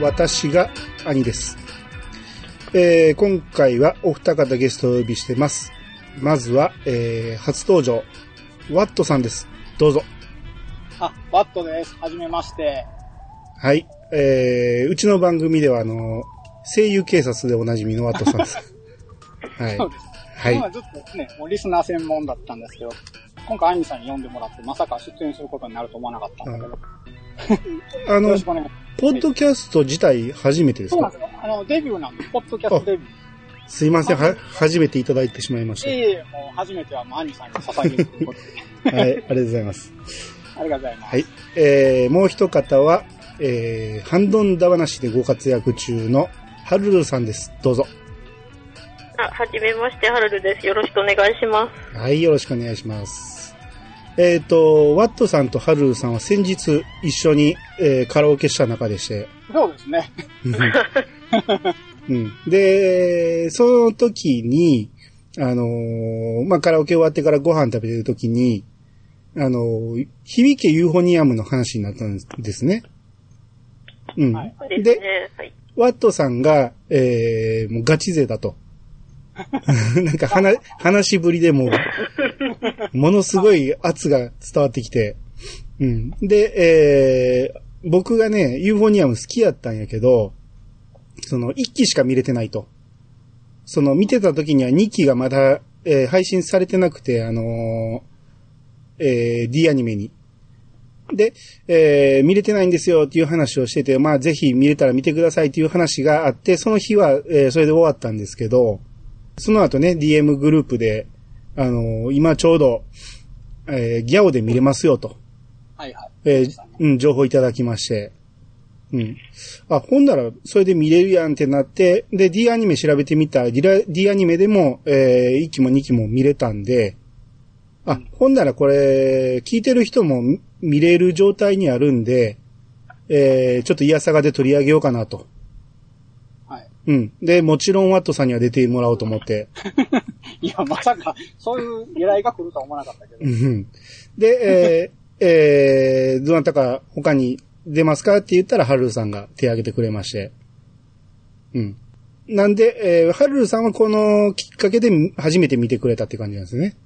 私が兄です。えー、今回はお二方ゲストをお呼びしてます。まずは、えー、初登場、ワットさんです。どうぞ。あ、ワットです。はじめまして。はい。えー、うちの番組では、あの、声優警察でおなじみのワットさんです。はいそう。です。はい今。ずっとね、もうリスナー専門だったんですけど、今回アニさんに呼んでもらって、まさか出演することになると思わなかったんだけど、あの。ポッドキャスト自体初めてですか？そうなんですよ。あの、デビューなんです。ポッドキャストデビュー。すいません。は、初めていただいてしまいましいえいえ、もう初めてはもうアニさんに捧げるということで、た。はい。ありがとうございます。ありがとうございます。はい。えー、もう一方は、えー、ハンドンダ話でご活躍中のハルルさんです。どうぞ。あ、はじめまして、ハルルです。よろしくお願いします。はい、よろしくお願いします。えっ、と、ワットさんとハルルさんは先日一緒に、えーカラオケした中でして、そうですね。うん。で、その時に、あのーまあ、カラオケ終わってからご飯食べてる時に、あのー響けユーフォニアムの話になったんですね。うん。はいで。はい。ワットさんが、えー、もうガチ勢だと。なんか話、話しぶりでもう、ものすごい圧が伝わってきて、うん。で、えー、僕がね、ユーフォニアム好きやったんやけど、その、1期しか見れてないと。その、見てた時には2期がまだ、えー配信されてなくて、あのーえー D アニメに。で、えー見れてないんですよっていう話をしてて、まあぜひ見れたら見てくださいっていう話があって、その日は、えーそれで終わったんですけど、その後ね、DM グループで、あのー今ちょうど、えーギャオで見れますよと、はいはい。えーそうん、情報いただきまして、うん。あ、ほんなら、それで見れるやんってなって、で、D アニメ調べてみたら、D ラ D アニメでも、えー、1期も2期も見れたんで、あ、ほんならこれ、聞いてる人も見見れる状態にあるんで、えー、ちょっとイヤサガで取り上げようかなと。はい。うん。で、もちろんワットさんには出てもらおうと思って。いや、まさか、そういう狙いが来るとは思わなかったけど。うんで、えー、えー、どなたか他に出ますかって言ったら、ハルルさんが手挙げてくれまして。うん。なんで、えー、ハルルさんはこのきっかけで初めて見てくれたって感じなんですね。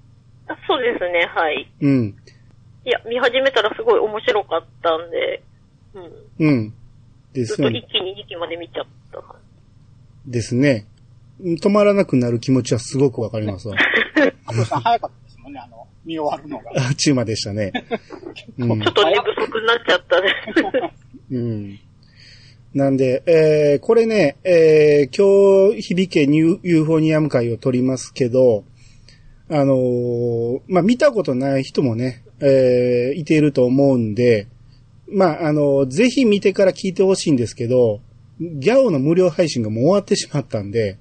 あそうですね、はい。うん。いや、見始めたらすごい面白かったんで、うん。うん。でずっと一すね。気に二期まで見ちゃった。ですね。止まらなくなる気持ちはすごくわかりますわ。加藤さん早かったですもんね、あの、見終わるのが。あっちゅう間でしたね。うんちょっと寝不足になっちゃったね。うん。なんで、えー、これね、えー、今日、響けニューユーフォニアム会を取りますけど、あのーまあ、見たことない人もね、えー、いていると思うんで、まあ、あのーぜひ見てから聞いてほしいんですけど、ギャオの無料配信がもう終わってしまったんで、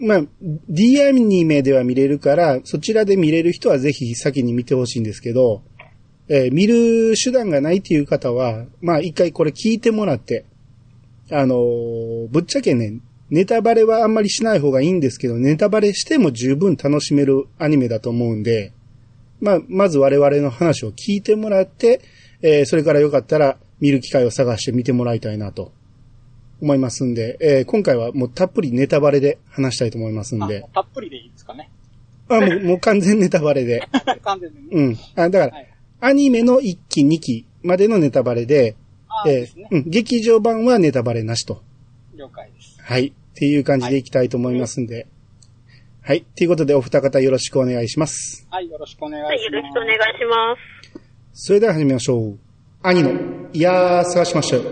まあ、D アニメでは見れるから、そちらで見れる人はぜひ先に見てほしいんですけど、えー見る手段がないっていう方は、まあ一回これ聞いてもらって、あのーぶっちゃけね、ネタバレはあんまりしない方がいいんですけど、ネタバレしても十分楽しめるアニメだと思うんで、まあ、まず我々の話を聞いてもらって、えーそれからよかったら見る機会を探して見てもらいたいなと。思いますんで、えー今回はもうたっぷりネタバレで話したいと思いますんあで、たっぷりでいいですかね。あもうもう完全ネタバレで。完全にね。うん。あだから、はい。アニメの1期2期までのネタバレで、えですね。ーうん、劇場版はネタバレなしと。了解です。はい。っていう感じでいきたいと思いますんで。はい。ということで、お二方よろしくお願いします。はい、よろしくお願いしはい、ます。よろしくお願いします。それでは始めましょう。兄の、いやー、探しましたよ。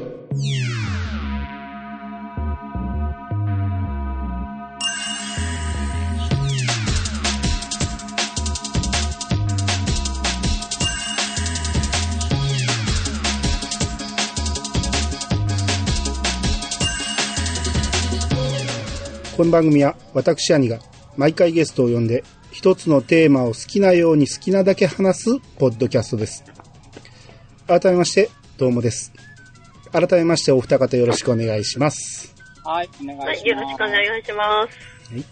この番組は私兄が毎回ゲストを呼んで一つのテーマを好きなように好きなだけ話すポッドキャストです。改めまして、どうもです。改めましてお二方よろしくお願いします。はい、お願いします。はい、よろしくお願いします。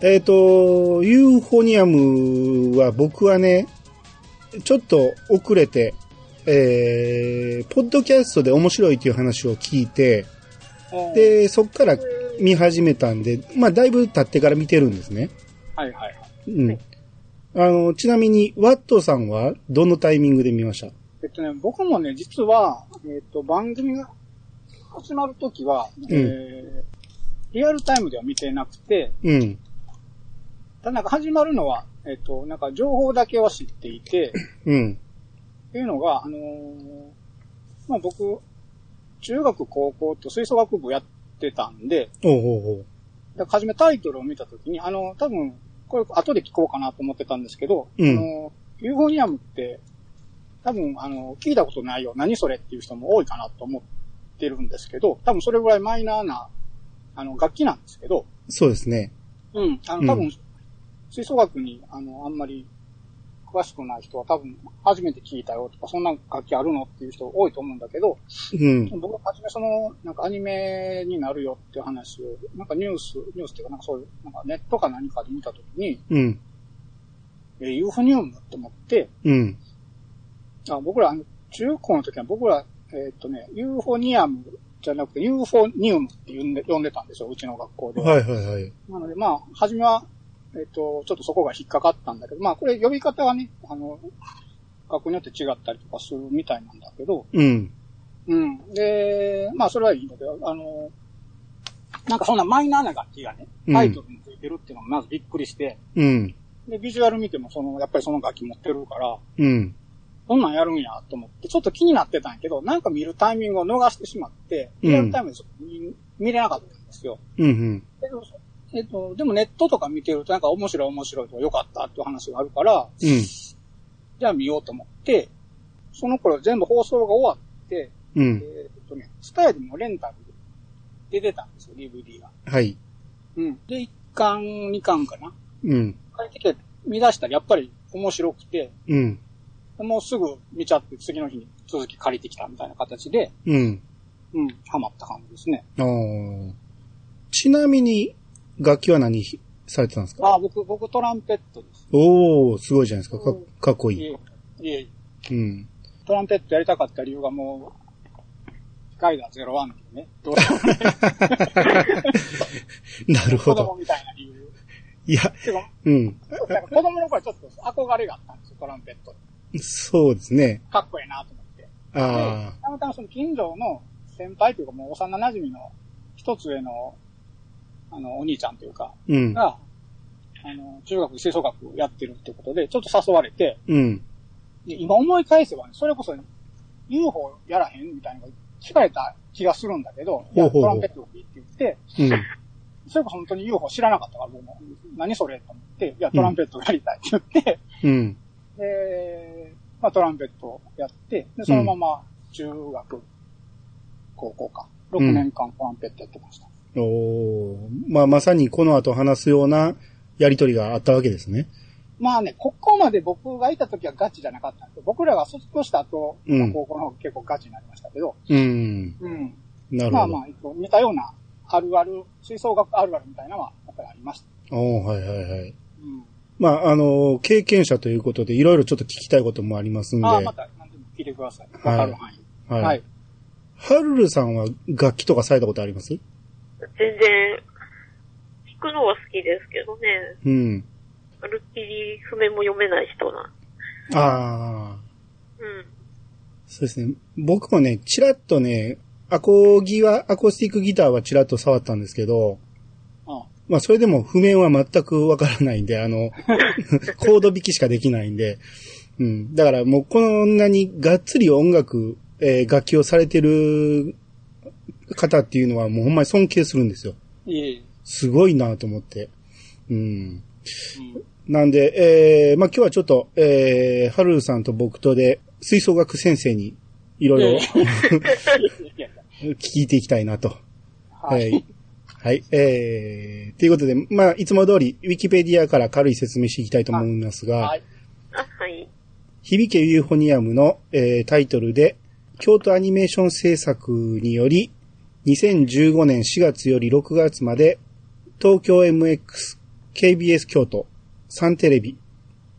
えっ、と、ユーフォニアムは僕はね、ちょっと遅れて、えー、ポッドキャストで面白いという話を聞いて、うん、で、そっから見始めたんで、まあ、だいぶ経ってから見てるんですね。はいはいはい。うん。あの、ちなみに、ワットさんはどのタイミングで見ました？えっとね、僕もね、実は、えっと、番組が始まるときは、えー、リアルタイムでは見てなくて、うん。ただなんか始まるのは、えっと、なんか情報だけは知っていて、うん。っていうのが、あのーまあ僕、中学高校と吹奏楽部やってたんで、おうおうおう。だから初めタイトルを見たときに、あの、多分、これ後で聞こうかなと思ってたんですけど、うんあの、ユーフォニアムって、多分、あの、聞いたことないよ、何それっていう人も多いかなと思ってるんですけど、多分それぐらいマイナーな、あの、楽器なんですけど、そうですね。うん、あの、多分、吹奏楽に、あの、あんまり詳しくない人は多分、初めて聞いたよとか、そんな楽器あるのっていう人多いと思うんだけど、うん。僕は初めその、なんかアニメになるよっていう話を、なんかニュース、ニュースっていうかなんかそういう、なんかネットか何かで見たときに、うん。えーユーフォニウムって思って、うん。あ僕ら、中高の時は僕ら、えーっとね、ユーフォニアムじゃなくて、ユーフォニウムって呼んで、呼んでたんですよ、うちの学校では。はいはいはい。なので、まあ、初めは、えーっと、ちょっとそこが引っかかったんだけど、まあ、これ呼び方はね、あの、学校によって違ったりとかするみたいなんだけど、うん。うん。で、まあ、それはいいんだけど、あの、なんかそんなマイナーな楽器がね、タイトルについてるっていうのがまずびっくりして、うん。で、ビジュアル見ても、その、やっぱりその楽器持ってるから、うん。こんなんやるんやと思って、ちょっと気になってたんやけど、なんか見るタイミングを逃してしまって、うんリアルタイムで見見れなかったんですよ。うん。けどえっと、でもネットとか見てるとなんか面白い面白いとか良かったっていう話があるから、うん。じゃあ見ようと思って、その頃全部放送が終わって、うん。えっとね、スタイルのレンタルで出てたんですよ、DVD が。はい。うん。で、1巻、2巻かな。うん。帰ってきて見出したらやっぱり面白くて、うん。もうすぐ見ちゃって次の日に続き借りてきたみたいな形で、うん。うん、ハマった感じですね。あーちなみに、楽器は何されてたんですか？ああ、僕、僕トランペットです。おー、すごいじゃないですか。かうんかっこいい。いえ、いえ、うん。トランペットやりたかった理由がもう、ガイダー01っていうね、なるほ子供ど。みたいな理由。いや、うん。子供の頃ちょっと憧れがあったんですよ、トランペット。そうですね。かっこいいなと思って。あたまたまその近所の先輩というかもう幼馴染の一つ上の、あの、お兄ちゃんというか、あ。うん。が、あの、中学、吹奏楽やってるってことで、ちょっと誘われて、うん。で今思い返せばね、それこそ UFO やらへんみたいなのが聞かれた気がするんだけど、ほうほうほうトランペットでいいって言って、うん。それこそ本当に UFO 知らなかったから、僕も。何それと思って、いや、トランペットやりたいって言って、うん。で、まあトランペットやって、で、そのまま中学、高校か、6年間トランペットやってました。おーまあ、まさにこの後話すようなやりとりがあったわけですね。まあね、ここまで僕がいた時はガチじゃなかったんですよ。僕らが卒業した後、うんまあ高校の方が結構ガチになりましたけど、うん。うん。なるほど。まあまあ、似たような、あるある、吹奏楽あるあるみたいなのは、やっぱりありました。おーはいはいはい。うん。まあ、あの、経験者ということで、いろいろちょっと聞きたいこともありますんで。ああ、また、何でも聞いてください。わかる範囲。はい。はい。ハルルさんは楽器とかされたことあります？全然、弾くのは好きですけどね。うん。まるっきり譜面も読めない人な。ああ。うん。そうですね。僕もね、チラッとね、アコギは、アコースティックギターはチラッと触ったんですけど、うん。まあそれでも譜面は全くわからないんで、あの、コード弾きしかできないんで、うん。だからもうこんなにがっつり音楽、えー楽器をされてる方っていうのはもうほんまに尊敬するんですよ。いえいえ。すごいなと思って。うん。うん。なんで、えー、まあ今日はちょっと、えー、ハルルさんと僕とで、吹奏楽先生にいろいろ 聞いていきたいなと。ははいい。。はい。えー、ということで、まあ、いつも通り、ウィキペディアから軽い説明していきたいと思いますが、はい。あ、はい。響けユーフォニアムの、えータイトルで、京都アニメーション制作により、2015年4月より6月まで、東京 MX、KBS 京都、サンテレビ、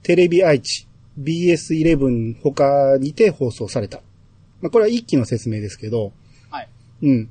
テレビ愛知、BS11 他にて放送された。まあ、これは一期の説明ですけど、はい。うん。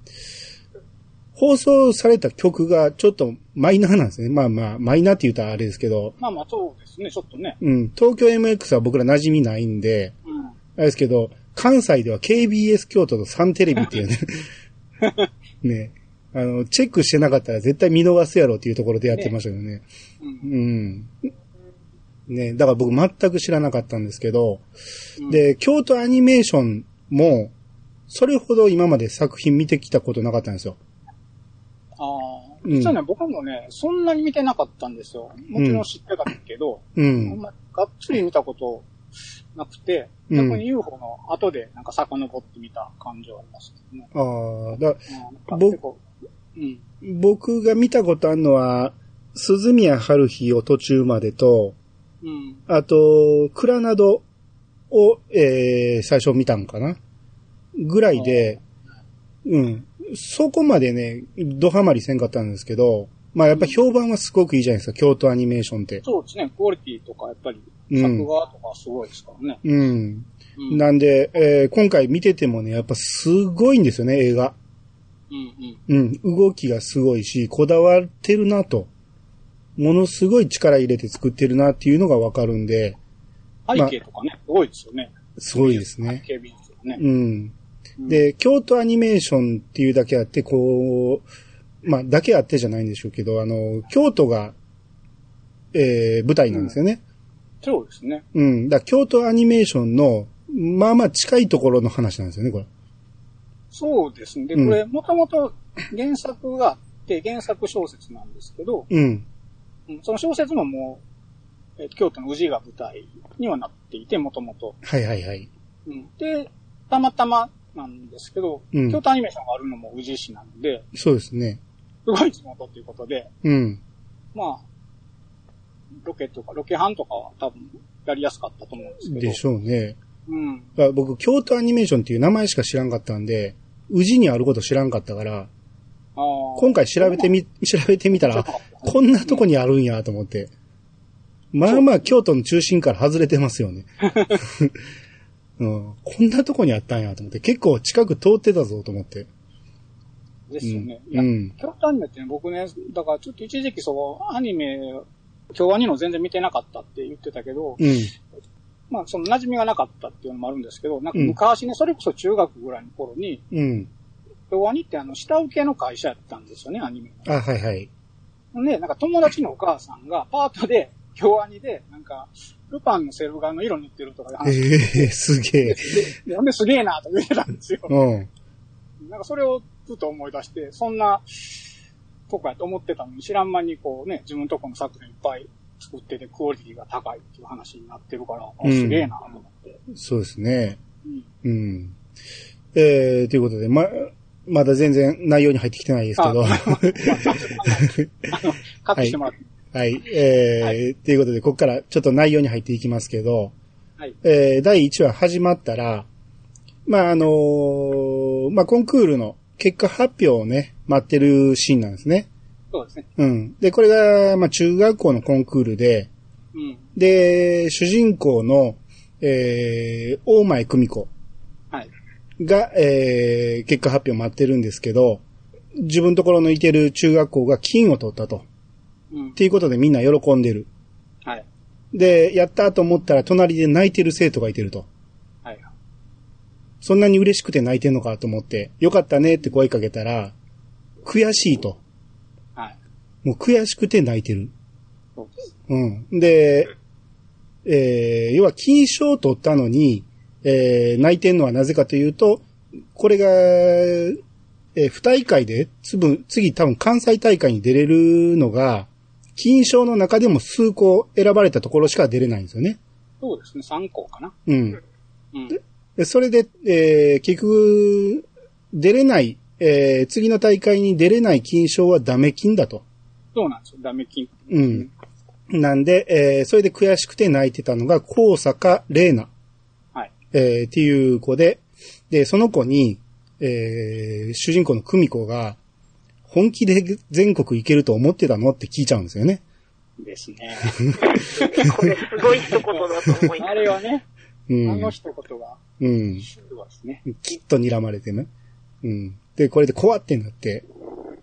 放送された曲がちょっとマイナーなんですね。まあまあ、マイナーって言ったらあれですけど、まあまあ、そうですね、ちょっとね。うん。東京 MX は僕ら馴染みないんで、うん。あれですけど、関西では KBS 京都とサンテレビっていうね、ね、あの、チェックしてなかったら絶対見逃すやろっていうところでやってましたよね。うん。うん。ね、だから僕全く知らなかったんですけど、うん、で、京都アニメーションも、それほど今まで作品見てきたことなかったんですよ。ああ。うん実はね、僕もね、そんなに見てなかったんですよ。もちろん知ってたけど、うん。まがっつり見たことなくて、うん逆に UFO の後でなんか遡ってみた感じはありますけどね。ああ、だうん、僕うん。僕が見たことあるのは、鈴宮春日を途中までと、うん。あと、クラナドを、えー、最初見たんかな？ぐらいで、うん。そこまでね、ドハマりせんかったんですけど、まあやっぱ評判はすごくいいじゃないですか、京都アニメーションって。そうですね、クオリティとかやっぱり、うん作画とかすごいですからね。うん。うん。なんで、えー今回見ててもね、やっぱすごいんですよね、映画。うんうん。うん。動きがすごいし、こだわってるなと。ものすごい力入れて作ってるなっていうのがわかるんで、背景とかね、すごいですよね。すごいですね。背景美術がね。うん。うん、で、京都アニメーションっていうだけあって、こう、まあ、だけあってじゃないんでしょうけど、あの、京都が、えー、舞台なんですよね。そうですね。うん。だ京都アニメーションの、まあまあ近いところの話なんですよね、これ。そうですね。で、うんこれ、もともと原作があって、原作小説なんですけど、うん。うんその小説ももう、えー京都の宇治が舞台にはなっていて、もともと。はいはいはい。うんで、たまたまなんですけど、うん京都アニメーションがあるのも宇治市なんで、そうですね。すごい地元ということで、うん。まあ、ロケとか、ロケハンとかは多分やりやすかったと思うんですけど。でしょうね。うん。僕、京都アニメーションっていう名前しか知らんかったんで、宇治にあること知らんかったから、今回調べてみ、調べてみたら、あこんなとこにあるんやと思って。まあまあ、京都の中心から外れてますよね。うん、こんなとこにあったんやと思って、結構近く通ってたぞと思って。ですよね。いや、うん。京都アニメってね、僕ね、だからちょっと一時期そう、アニメ、京アニの全然見てなかったって言ってたけど、うん。まあその馴染みがなかったっていうのもあるんですけど、なんかうん昔ね、それこそ中学ぐらいの頃に、うん。京アニってあの、下請けの会社やったんですよね、アニメあ、はいはい。の。で、なんか友達のお母さんがパートで、京アニで、なんか、ルパンのセル画の色塗ってるとかいうえ話えすげえ。で、ほんですげえなと言ってたんですよ。うん。なんかそれをふと思い出して、そんな、とかやと思ってたのに、知らん間にこうね、自分とこの作品いっぱい作ってて、クオリティが高いっていう話になってるから、あうんすげえなと思って。そうですね。うん。うん。えー、ということで、ま、まだ全然内容に入ってきてないですけど。あまあまああの、カットしてもらって。はい。えーはということで、ここからちょっと内容に入っていきますけど、はい。えー第1話始まったら、まあ、あのーまあ、コンクールの結果発表をね、待ってるシーンなんですね。そうですね。うん。で、これが、まあ、中学校のコンクールで、うん。で、主人公の、えー、大前久美子はい。が、えー、結果発表待ってるんですけど、自分のところのいてる中学校が金を取ったと。っうん。ていうことでみんな喜んでる。はい。で、やったと思ったら隣で泣いてる生徒がいてると。はい。そんなに嬉しくて泣いてんのかと思って、よかったねって声かけたら、悔しいと。はい。もう悔しくて泣いてる。そうです。うん。で、えー、要は金賞を取ったのに、えー、泣いてんのはなぜかというと、これが、えー、不大会で、つぶ、次多分関西大会に出れるのが、金賞の中でも数個選ばれたところしか出れないんですよね。そうですね。3校かな。うん。うん。でそれで、えー、結局、出れない、えー、次の大会に出れない金賞はダメ金だと。そうなんですよ。ダメ金。うん。なんで、えー、それで悔しくて泣いてたのが、高坂玲奈、はい。えー、っていう子で、で、その子に、えー、主人公の久美子が、本気で全国行けると思ってたのって聞いちゃうんですよね。ですね。これすごい一言だと思います。あれはね、うんあの。一言が、うん。すごいですね。きっと睨まれてね。うん。で、これで怖ってなって。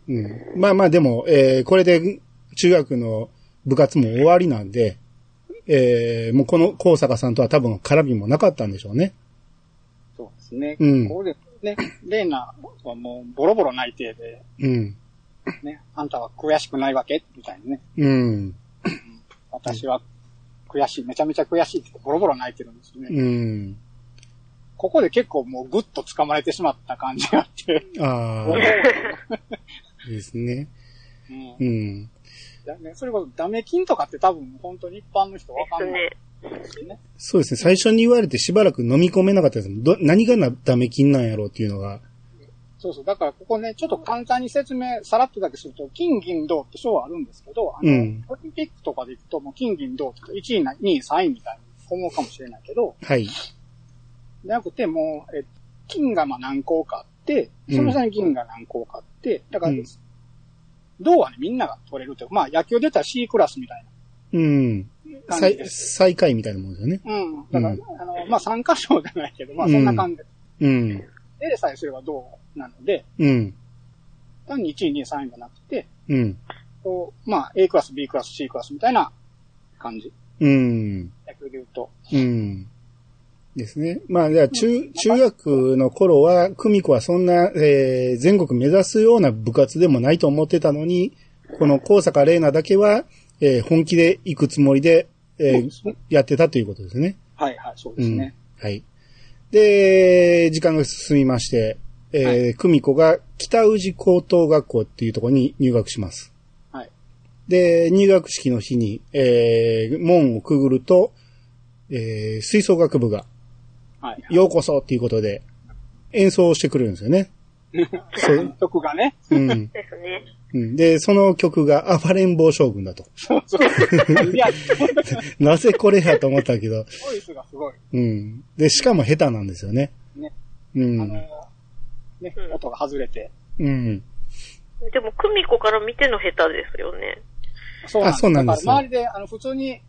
うん。まあまあでも、えー、これで中学の部活も終わりなんで、えー、もうこの高坂さんとは多分絡みもなかったんでしょうね。そうですね。うんここでね、レーナはもうボロボロ泣いてで、うん。ね、あんたは悔しくないわけ？みたいなね。うん。私は悔しい、めちゃめちゃ悔しいってボロボロ泣いてるんですよね。うん。ここで結構もうぐっと掴まれてしまった感じがあって。ああ、ですね。うんうん。だね、それこそダメ金とかって多分本当に一般の人わかんないね。ですよね。そうですね。最初に言われてしばらく飲み込めなかったです。ど、何がなダメ金なんやろうっていうのが。そうそう。だからここね、ちょっと簡単に説明、さらっとだけすると、金銀銅って賞はあるんですけど、あの、うんオリンピックとかで行くともう金銀銅って1位な、2位、3位みたいに思うかもしれないけど、はい。じゃなくてもう、え、金がまあ何個かあって、その下に銀が何個かあって、だから、うん銅はね、みんなが取れるというか、まあ野球で言ったら C クラスみたいうん。な感じ最。最下位みたいなもんですよね。うん。だから、うんあの、まあ参加賞じゃないけど、まあそんな感じで。うん。でさえすれば銅なので、うん。単に1位、2位、3位じゃなくて、うん。こう、まあ A クラス、B クラス、C クラスみたいな感じ。うん。野球で言うと。うん。ですね。まあ、じゃあ中、中学の頃は、久美子はそんな、えー、全国目指すような部活でもないと思ってたのに、この高坂玲奈だけは、えー、本気で行くつもりで、えーやってたということですね。はいはい、そううんですね。。はい。で、時間が進みまして、えーはい久美子が北宇治高等学校っていうところに入学します。はい。で、入学式の日に、えー、門をくぐると、えー、吹奏楽部が、はい。ようこそっていうことで、演奏してくれるんですよね。そう。曲がね。うん。ですね。うんで、その曲が暴れん坊将軍だと。そうそう。いや、なぜこれやと思ったけど、ボイスがすごい。うん。で、しかも下手なんですよね。ね。うん。あの、ね、うん音が外れて。うん。でも、久美子から見ての下手ですよね。そうなんです。あそうなんです周りで、あの、普通に、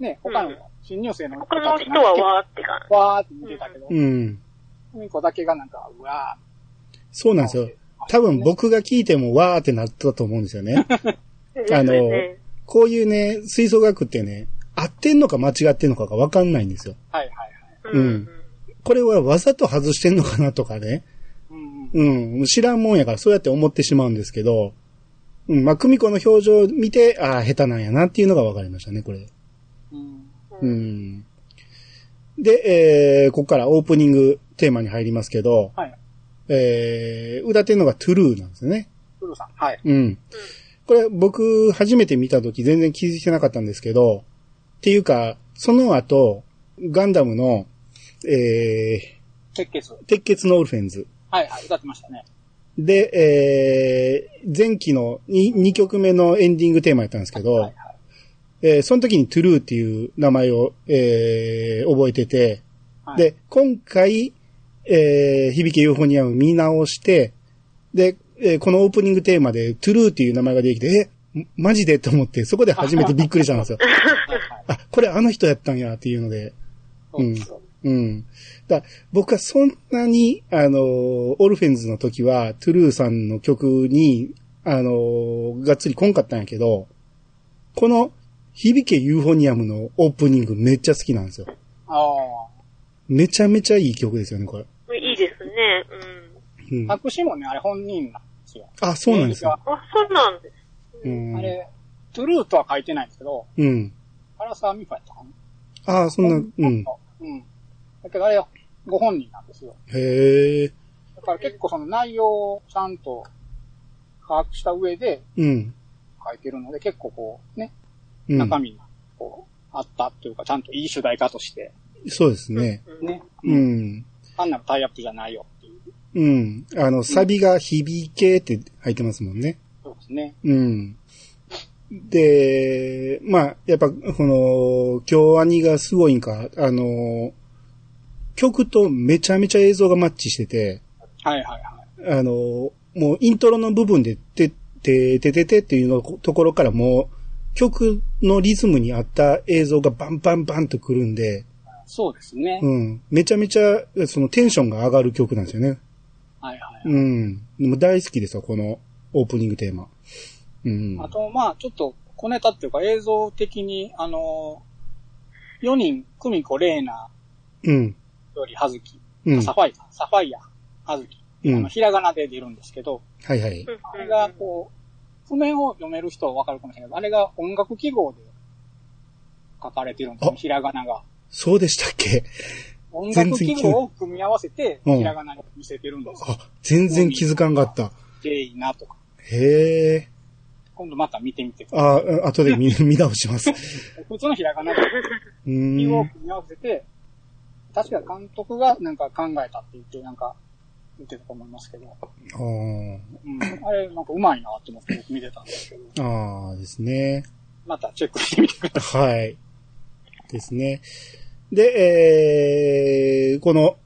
ね、他のうん新入生の他の人はわーって感じ。わーって見てたけど、うん。ふみこだけがなんか、うわそうなんですよ。多分僕が聞いてもわーってなったと思うんですよね。あのこういうね、吹奏楽ってね、合ってんのか間違ってんのかがわかんないんですよ。ー。はいはいはい。うんうんこれはわざと外してんのかなとかね。うん。知らんもんやからそうやって思ってしまうんですけど、うん。まあ、久美子の表情を見て、ああ、下手なんやなっていうのが分かりましたね、これ。うん。うん。で、えー、ここからオープニングテーマに入りますけど、はい。えー、歌ってるのがトゥルーなんですよね。プルさん。はい。うん。これ僕初めて見た時全然気づいてなかったんですけど、っていうか、その後、ガンダムの、え鉄血。ー、鉄血のオルフェンズ。はいはい。歌ってましたね。で、えー、前期の 2, 2曲目のエンディングテーマやったんですけど、はいはい。えーその時に TRUE っていう名前を、えー覚えてて、はい、で、今回、えー、響けユーフォニアム見直して、で、えーこのオープニングテーマで TRUE っていう名前が出てきて、え、マジで？と思って、そこで初めてびっくりしたんですよ。あ、これあの人やったんやっていうので、そうですよ。うん。だ僕はそんなに、あの、オルフェンズの時は、 TRUE さんの曲に、あの、がっつり来んかったんやけど、この、響けユーフォニアムのオープニングめっちゃ好きなんですよ。あめちゃめちゃいい曲ですよね、これ。ね。うん。うんあ。。作詞もね、あれ本人なんですよ。あ、そうなんですよ。あ、そうなんです。うん。あれ、トゥルーとは書いてないんですけど、うん。荒沢美子やったかなああ、そんな、うん。うん。だけどあれ、ご本人なんですよ。へえ。だから結構その内容をちゃんと把握した上でうん。書いてるので、結構こう、ね、うん。中身がこう、あったというか、ちゃんといい主題歌として、そうですね。うん。ね、う。ん。単なるタイアップじゃないよっていう。うん。あの、サビが響けって入ってますもんね。そうですね。うん。で、まあ、やっぱ、この、京アニがすごいんか、あの、曲とめちゃめちゃ映像がマッチしてて、はいはいはい。あの、もうイントロの部分で、て、て、てててっていうのところからもう、曲のリズムに合った映像がバンバンバンとくるんで、そうですね。うん。めちゃめちゃ、そのテンションが上がる曲なんですよね。はいはい。うん。でも大好きですよ、このオープニングテーマ。うん。あと、まあ、ちょっと小ネタっていうか映像的に、あの、4人、久美子、レーナ、うん。よりはずき、うん。サファイア、サファイア、はずき、うんあの、ひらがなで出るんですけど、はいはい。うんあれが、こう、譜面を読める人はわかるかもしれないけど、あれが音楽記号で書かれてるんですあね、ひらがなが。そうでしたっけ？音楽記号を組み合わせて、うんひらがなに見せてるんですよ。あ、全然気づかんかった。でいいなとか。へえ。今度また見てみてくださあ、後で見、見直します。い。普通のひらがなで う記号を。組み合わせて、確か監督がなんか考えたって言って、なんか、言ってたと思いますけど、あーうん、あれなんかうまいなって思って僕見てたんですけど、あーですね。またチェックしてみてくださはい。ですね。で、えー、この、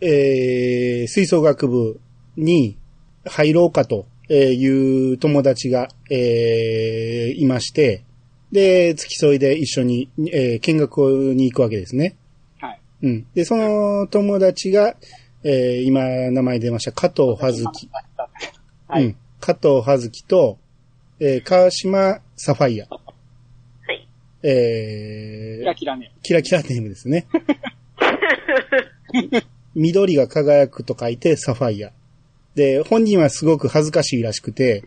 えー、吹奏楽部に入ろうかという友達が、えー、いまして、で、付き添いで一緒に、えー見学に行くわけですね。い。はい。うん。で、その友達が、えー、今名前出ました、加藤葉月。はい。うん。加藤葉月と、えー、川島サファイア。はい。えーキラ、キラね。キラキラネームですね。緑が輝くと書いてサファイア。で、本人はすごく恥ずかしいらしくて、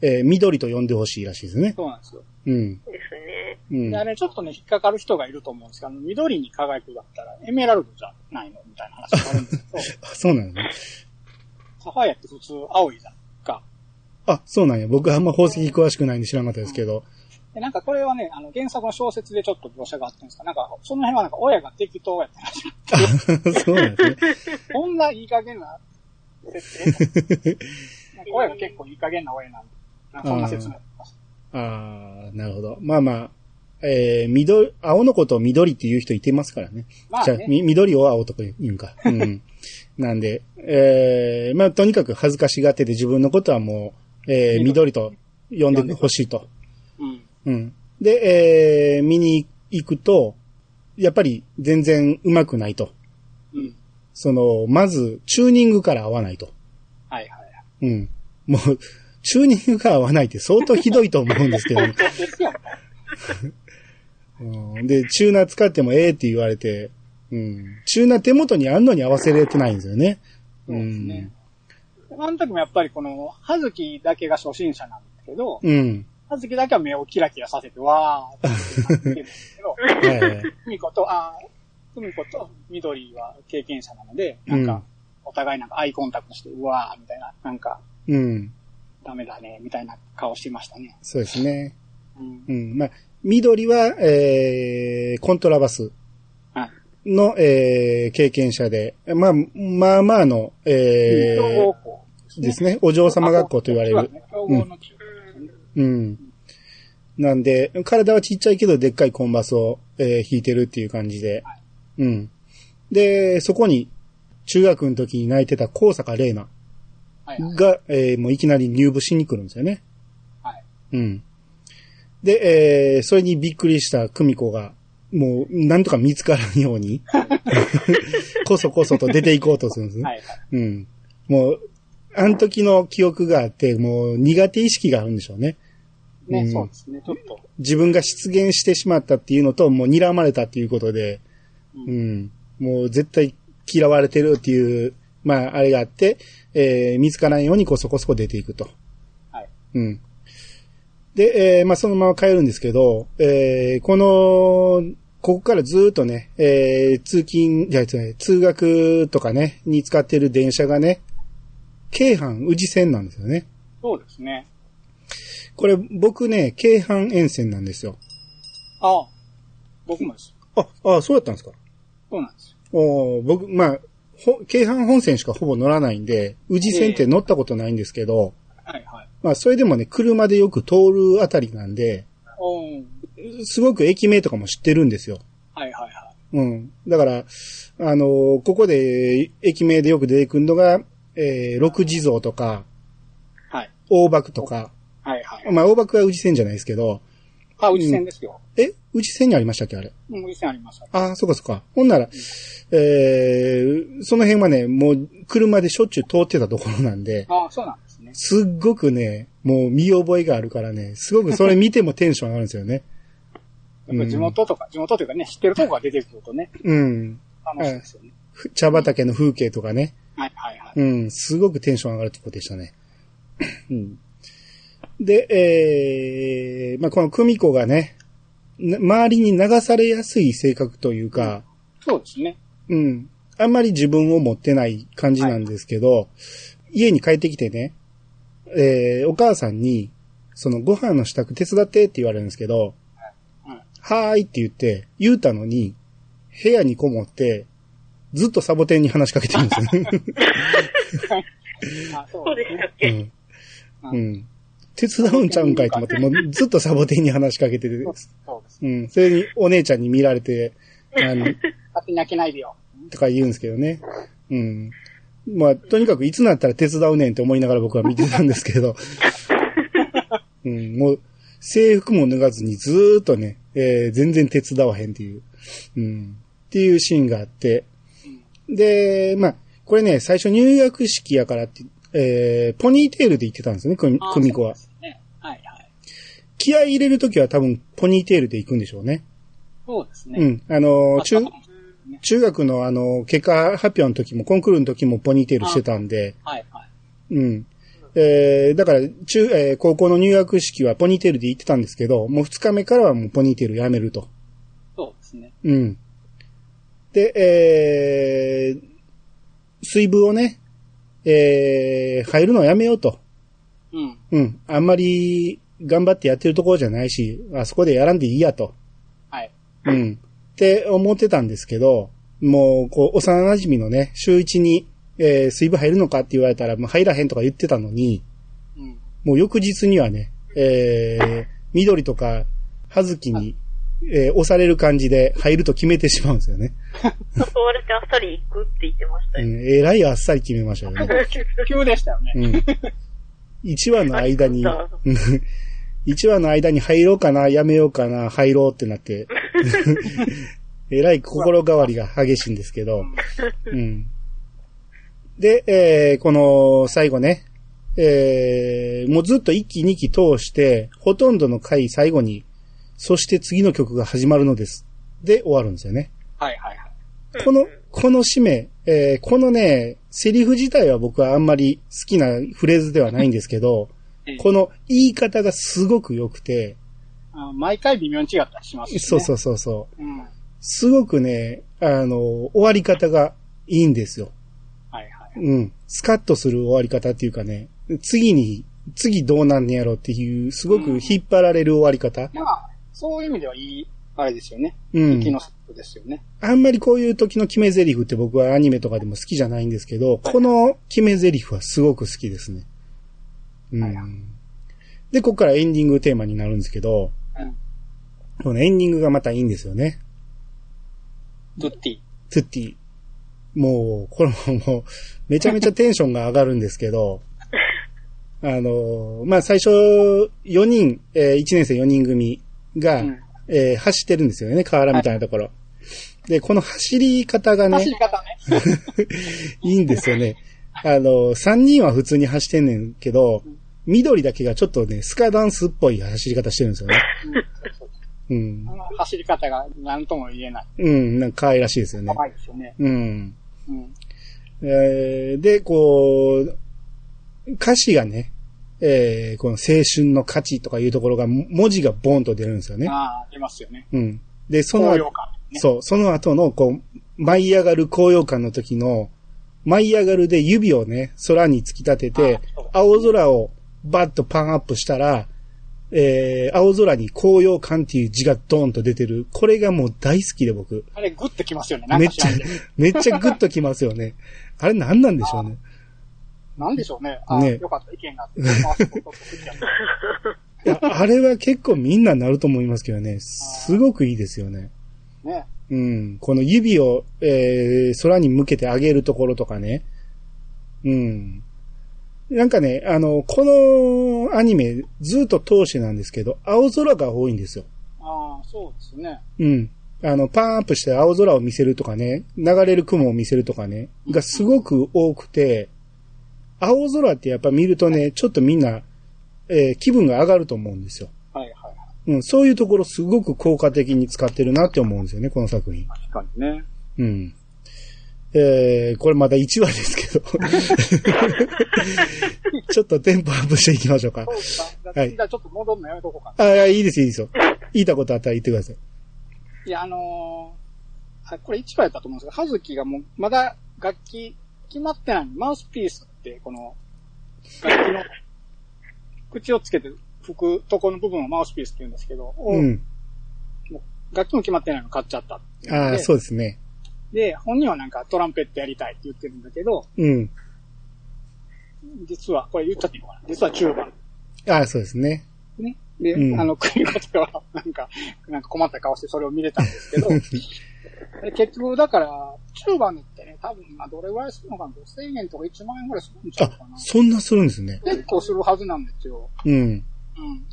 えー緑と呼んでほしいらしいですね。そうなんですよ。うん。ですね。うん。で、あれちょっとね、引っかかる人がいると思うんですけど、あの緑に輝くだったらエメラルドじゃないのみたいな話があるんですけ そうなんだね。サファイアって普通青いじゃんか。あ、そうなんや。僕あんま宝石詳しくないんで知らなかったですけど。で、なんかこれはね、あの、原作の小説でちょっと描写があってんですか、なんか、その辺はなんか親が適当やったらしい。そうなんですね。こんないい加減な設定なんか親が結構いい加減な親なんで、なんかそんな説明あります。ああ、なるほど。まあまあ、えー、緑、青のことを緑って言う人いてますからね。じゃあ、まあね、み緑を青とか言うんか。うん。なんで、えー、まあとにかく恥ずかしがってて自分のことはもう、えー、緑と呼んでほしいと。うん。うん。で、えー、見に行くと、やっぱり全然上手くないと。うん。その、まず、チューニングから合わないと。はいはい。うん。もう、チューニングが合わないって相当ひどいと思うんですけど、ねですよ。うん、で、チューナー使ってもええって言われて、うん。チューナー手元にあんのに合わせれてないんですよね。そうですね。あの時もやっぱりこの、はずきだけが初心者なんですけど、うん。うん。はずきだけは目をキラキラさせて、わーって言ってるんですけど。ふみこと、あーふみこと緑は経験者なので、なんか、お互いなんかアイコンタクトして、うわーみたいな、なんか、うん。ダメだね、みたいな顔してましたね。そうですね。うん。うん。まあ、緑は、えー、コントラバスはい。の、えー、経験者で、まあ、まあまあの、えー、校ですね。お嬢様学校と言われる。強豪の中ですね。うん。なんで、体はちっちゃいけど、でっかいコンバスを、えー弾いてるっていう感じで。うん。で、そこに、中学の時に泣いてた高坂玲奈はいはい。が、えーもういきなり入部しに来るんですよね。はい。うん。で、えーそれにびっくりした久美子が、もう、なんとか見つからんように、こそこそと出ていこうとするんですね。はいはい。うん。もう、あの時の記憶があって、もう苦手意識があるんでしょうね。ね、うんそうですね。ちょっと、自分が出現してしまったっていうのと、もう睨まれたっていうことで、ううんん。もう絶対嫌われてるっていう、まあ、あれがあって、えー見つからないようにこそこそこ出ていくと。はい。うん。で、えーまあ、そのまま帰るんですけど、えーこの、ここからずーっとね、えー通勤、じゃ通学とかね、に使ってる電車がね、京阪宇治線なんですよね。そうですね。これ僕ね、京阪沿線なんですよ。ああ、僕もです。あ、あ、そうだったんですか？そうなんですよ。おー僕、まあ、ほ京阪本線しかほぼ乗らないんで、宇治線って乗ったことないんですけど、はいはい。まあ、それでもね、車でよく通るあたりなんで、おーすごく駅名とかも知ってるんですよ。はいはいはうん。だから、あのーここで駅名でよく出てくるのが、えー、六地蔵とか、い。はい。大幕とか、はいはい。まあ、大幕は宇治線じゃないですけど、あ、内線ですよ。え？内線にありましたっけあれ？うん、内線あります。ああ、そうかそうか。ほんなら、えー、その辺はね、もう車でしょっちゅう通ってたところなんで、ああ、そうなんですね。すっごくね、もう見覚えがあるからね、すごくそれ見てもテンション上がるんですよね。やっぱ地元とか、地元というかね、知ってるとこが出てくるとね、うん。楽しいですよね。ふ茶畑の風景とかね。はいはいはい。うん、すごくテンション上がるとこでしたね。うん。で、えー、まあ、この久美子がね、な周りに流されやすい性格というか、そうですね。うん。あんまり自分を持ってない感じなんですけど、家に帰ってきてね、えー、お母さんに、そのご飯の支度手伝ってって言われるんですけど、うん。はーいって言って、言うたのに、部屋にこもって、ずっとサボテンに話しかけてるんですよね。あそそうでしたっけ、うん。うん。手伝うんちゃうんかいと思って、もうずっとサボテンに話しかけてて、そうです。うん。それにお姉ちゃんに見られて、あの、勝手に開けないでよ。とか言うんですけどね。うん。まあ、とにかくいつになったら手伝うねんって思いながら僕は見てたんですけど、うん、もう、制服も脱がずにずーっとね、えー全然手伝わへんっていう、うん、っていうシーンがあって、で、まあ、これね、最初入学式やからって、えーポニーテールで言ってたんですよね、久美あ久美子は。ね。はいはい。気合い入れるときは多分ポニーテールで行くんでしょうね。そうですね。うん。あのー、中あ、中学のあの、結果発表の時も、コンクールの時もポニーテールしてたんで、はいはい。うん。えー、だから、中、えー高校の入学式はポニーテールで行ってたんですけど、もう二日目からはもうポニーテールやめると。そうですね。うん。で、えー、水分をね、えー、入るのをやめようと。うん。うん。あんまり頑張ってやってるところじゃないし、あそこでやらんでいいやと。はい。うん。って思ってたんですけど、もう、こう、幼馴染のね、週一に、えー水分入るのかって言われたら、もう入らへんとか言ってたのに、うん。もう翌日にはね、えー、緑とか、葉月に、えー押される感じで入ると決めてしまうんですよね。誘われてあっさり行くって言ってましたよ。うん、えらいあっさり決めましたよね。急でしたよね。うん。1話の間にあそ、1話の間に入ろうかな、やめようかな、入ろうってなって、えらい心変わりが激しいんですけど、うん。で、えーこの最後ね、えーもうずっと1期2期通して、ほとんどの回最後に、そして次の曲が始まるのです。で終わるんですよね。はいはいはい。この、この締め、えーこのね、セリフ自体は僕はあんまり好きなフレーズではないんですけど、ええこの言い方がすごく良くて、あ毎回微妙に違ったりしますしね。そうそうそうそう。う。うん。はいすごくね、あの、終わり方がいいんですよ。はい。うん。スカッとする終わり方っていうかね、次に、次どうなんねやろっていう、すごく引っ張られる終わり方。まあ、そういう意味ではいい、あれですよね。うん気。のセットですよね。あんまりこういう時の決め台詞って僕はアニメとかでも好きじゃないんですけど、この決め台詞はすごく好きですね。うはいはん。で、ここからエンディングテーマになるんですけど、うん。このエンディングがまたいいんですよね。ドゥッティ。トゥッティ。もう、これももう、めちゃめちゃテンションが上がるんですけど、あの、まあ、最初、4人、え1年生4人組が、うんえー走ってるんですよね、河原みたいなところ。で、この走り方がね走、り方ね。いいんですよね。あの、3人は普通に走ってんねんけど、緑だけがちょっとね、スカダンスっぽい走り方してるんですよね。うん走り方が何とも言えない。うん、なんか可愛らしいですよね。可愛いですよね。うん。うん。えーで、こう、歌詞がね、えーこの青春の価値とかいうところが、も文字がボンと出るんですよね。ああ、出ますよね。うん。で、そのね。そう、その後の、こう、舞い上がる高揚感の時の、舞い上がるで指をね、空に突き立てて青空をバッとパンアップしたら、えー、青空に高揚感っていう字がドーンと出てる。これがもう大好きで僕。あれグッときますよね。めっちゃめっちゃグッときますよね。あれ何なんでしょうね。なんでしょうね。あねよかった。意見があって。いや、あれは結構みんななると思いますけどね。すごくいいですよね。ね。うん。この指を、えー、空に向けて上げるところとかね。うん。なんかね、あの、このアニメずっと通してなんですけど、青空が多いんですよ。ああ、そうですね。うん。あの、パーンアップして青空を見せるとかね、流れる雲を見せるとかね、がすごく多くて、青空ってやっぱ見るとね、ちょっとみんな、えー気分が上がると思うんですよ。はいはいはい。うん、そういうところすごく効果的に使ってるなって思うんですよね、この作品。確かにね。うん。えー、これまだ1話ですけど。ちょっとテンポアップしていきましょうか。そうか。はいじゃあちょっと戻るのやめとこうかな。ああ、いいです、いいですよ。言いたことあったら言ってください。いや、あのーあこれ一話やったと思うんですけど、はずきがもう、まだ楽器決まってないマウスピースって、この、楽器の、口をつけて吹くとこの部分をマウスピースって言うんですけど、をうん。楽器も決まってないの買っちゃったっああ、でそうですね。で、本人はなんかトランペットやりたいって言ってるんだけど、うん。実は、これ言っちゃっていいのかな？実は中盤。ああ、そうですね。ね。で、うんあの、国方は、なんか、なんか困った顔してそれを見れたんですけど、で 結局、だから、中盤ってね、多分、まあ、どれぐらいするのかな ?5000 円とか1万円ぐらいするんちゃうあかな、そんなするんですね。結構するはずなんですよ。うん。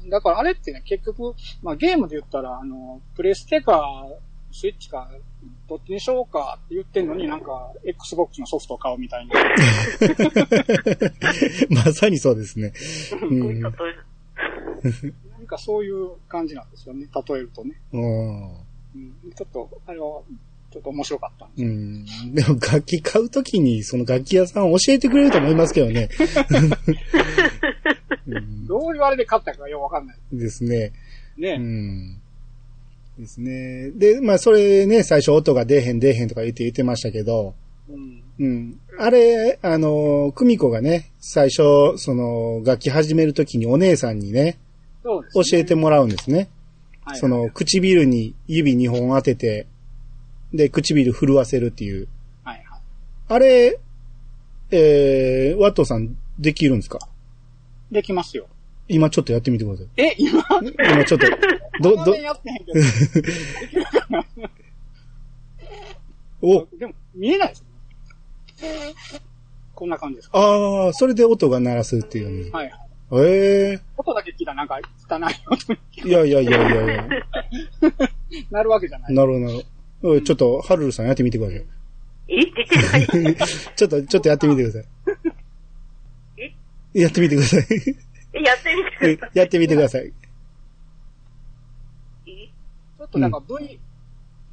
うん。だからあれってね、結局、まあゲームで言ったら、あの、プレステか、スイッチか、どっちにしようかって言ってんのになんか、Xbox のソフトを買うみたいな。まさにそうですね。うん。なんかそういう感じなんですよね、例えるとね。うんうん、ちょっと、あれは、ちょっと面白かったんで。うん。でも楽器買うときに、その楽器屋さん教えてくれると思いますけどね。うんどういうあれで買ったかよくわかんない。ですね。ね。うん。ですね。で、まあ、それね、最初音が出えへん出えへんとか言って言ってましたけど、うん。うん。あれ、あの、久美子がね、最初、その、楽器始めるときにお姉さんにね、ね。教えてもらうんですね。はいその、唇に指2本当てて、で、唇震わせるっていう。はいはい。あれ、えー、ワットさんできるんですか？できますよ。今ちょっとやってみてください。え、今、今ちょっと、ど、どど、、やってへんけど。できるかなお、でも、見えないですね。こんな感じですか？ああ、それで音が鳴らすっていうね。はいはい。ええ音だけ聞いたらなんか汚い音にいやいやいやいやいや。なるわけじゃない。なるほどなる。ちょっと、ハルルさんやってみてください。え？ちょっと、ちょっとやってみてください。やってみてください。えやってみてください。やってみてください。え？ちょっとなんか V、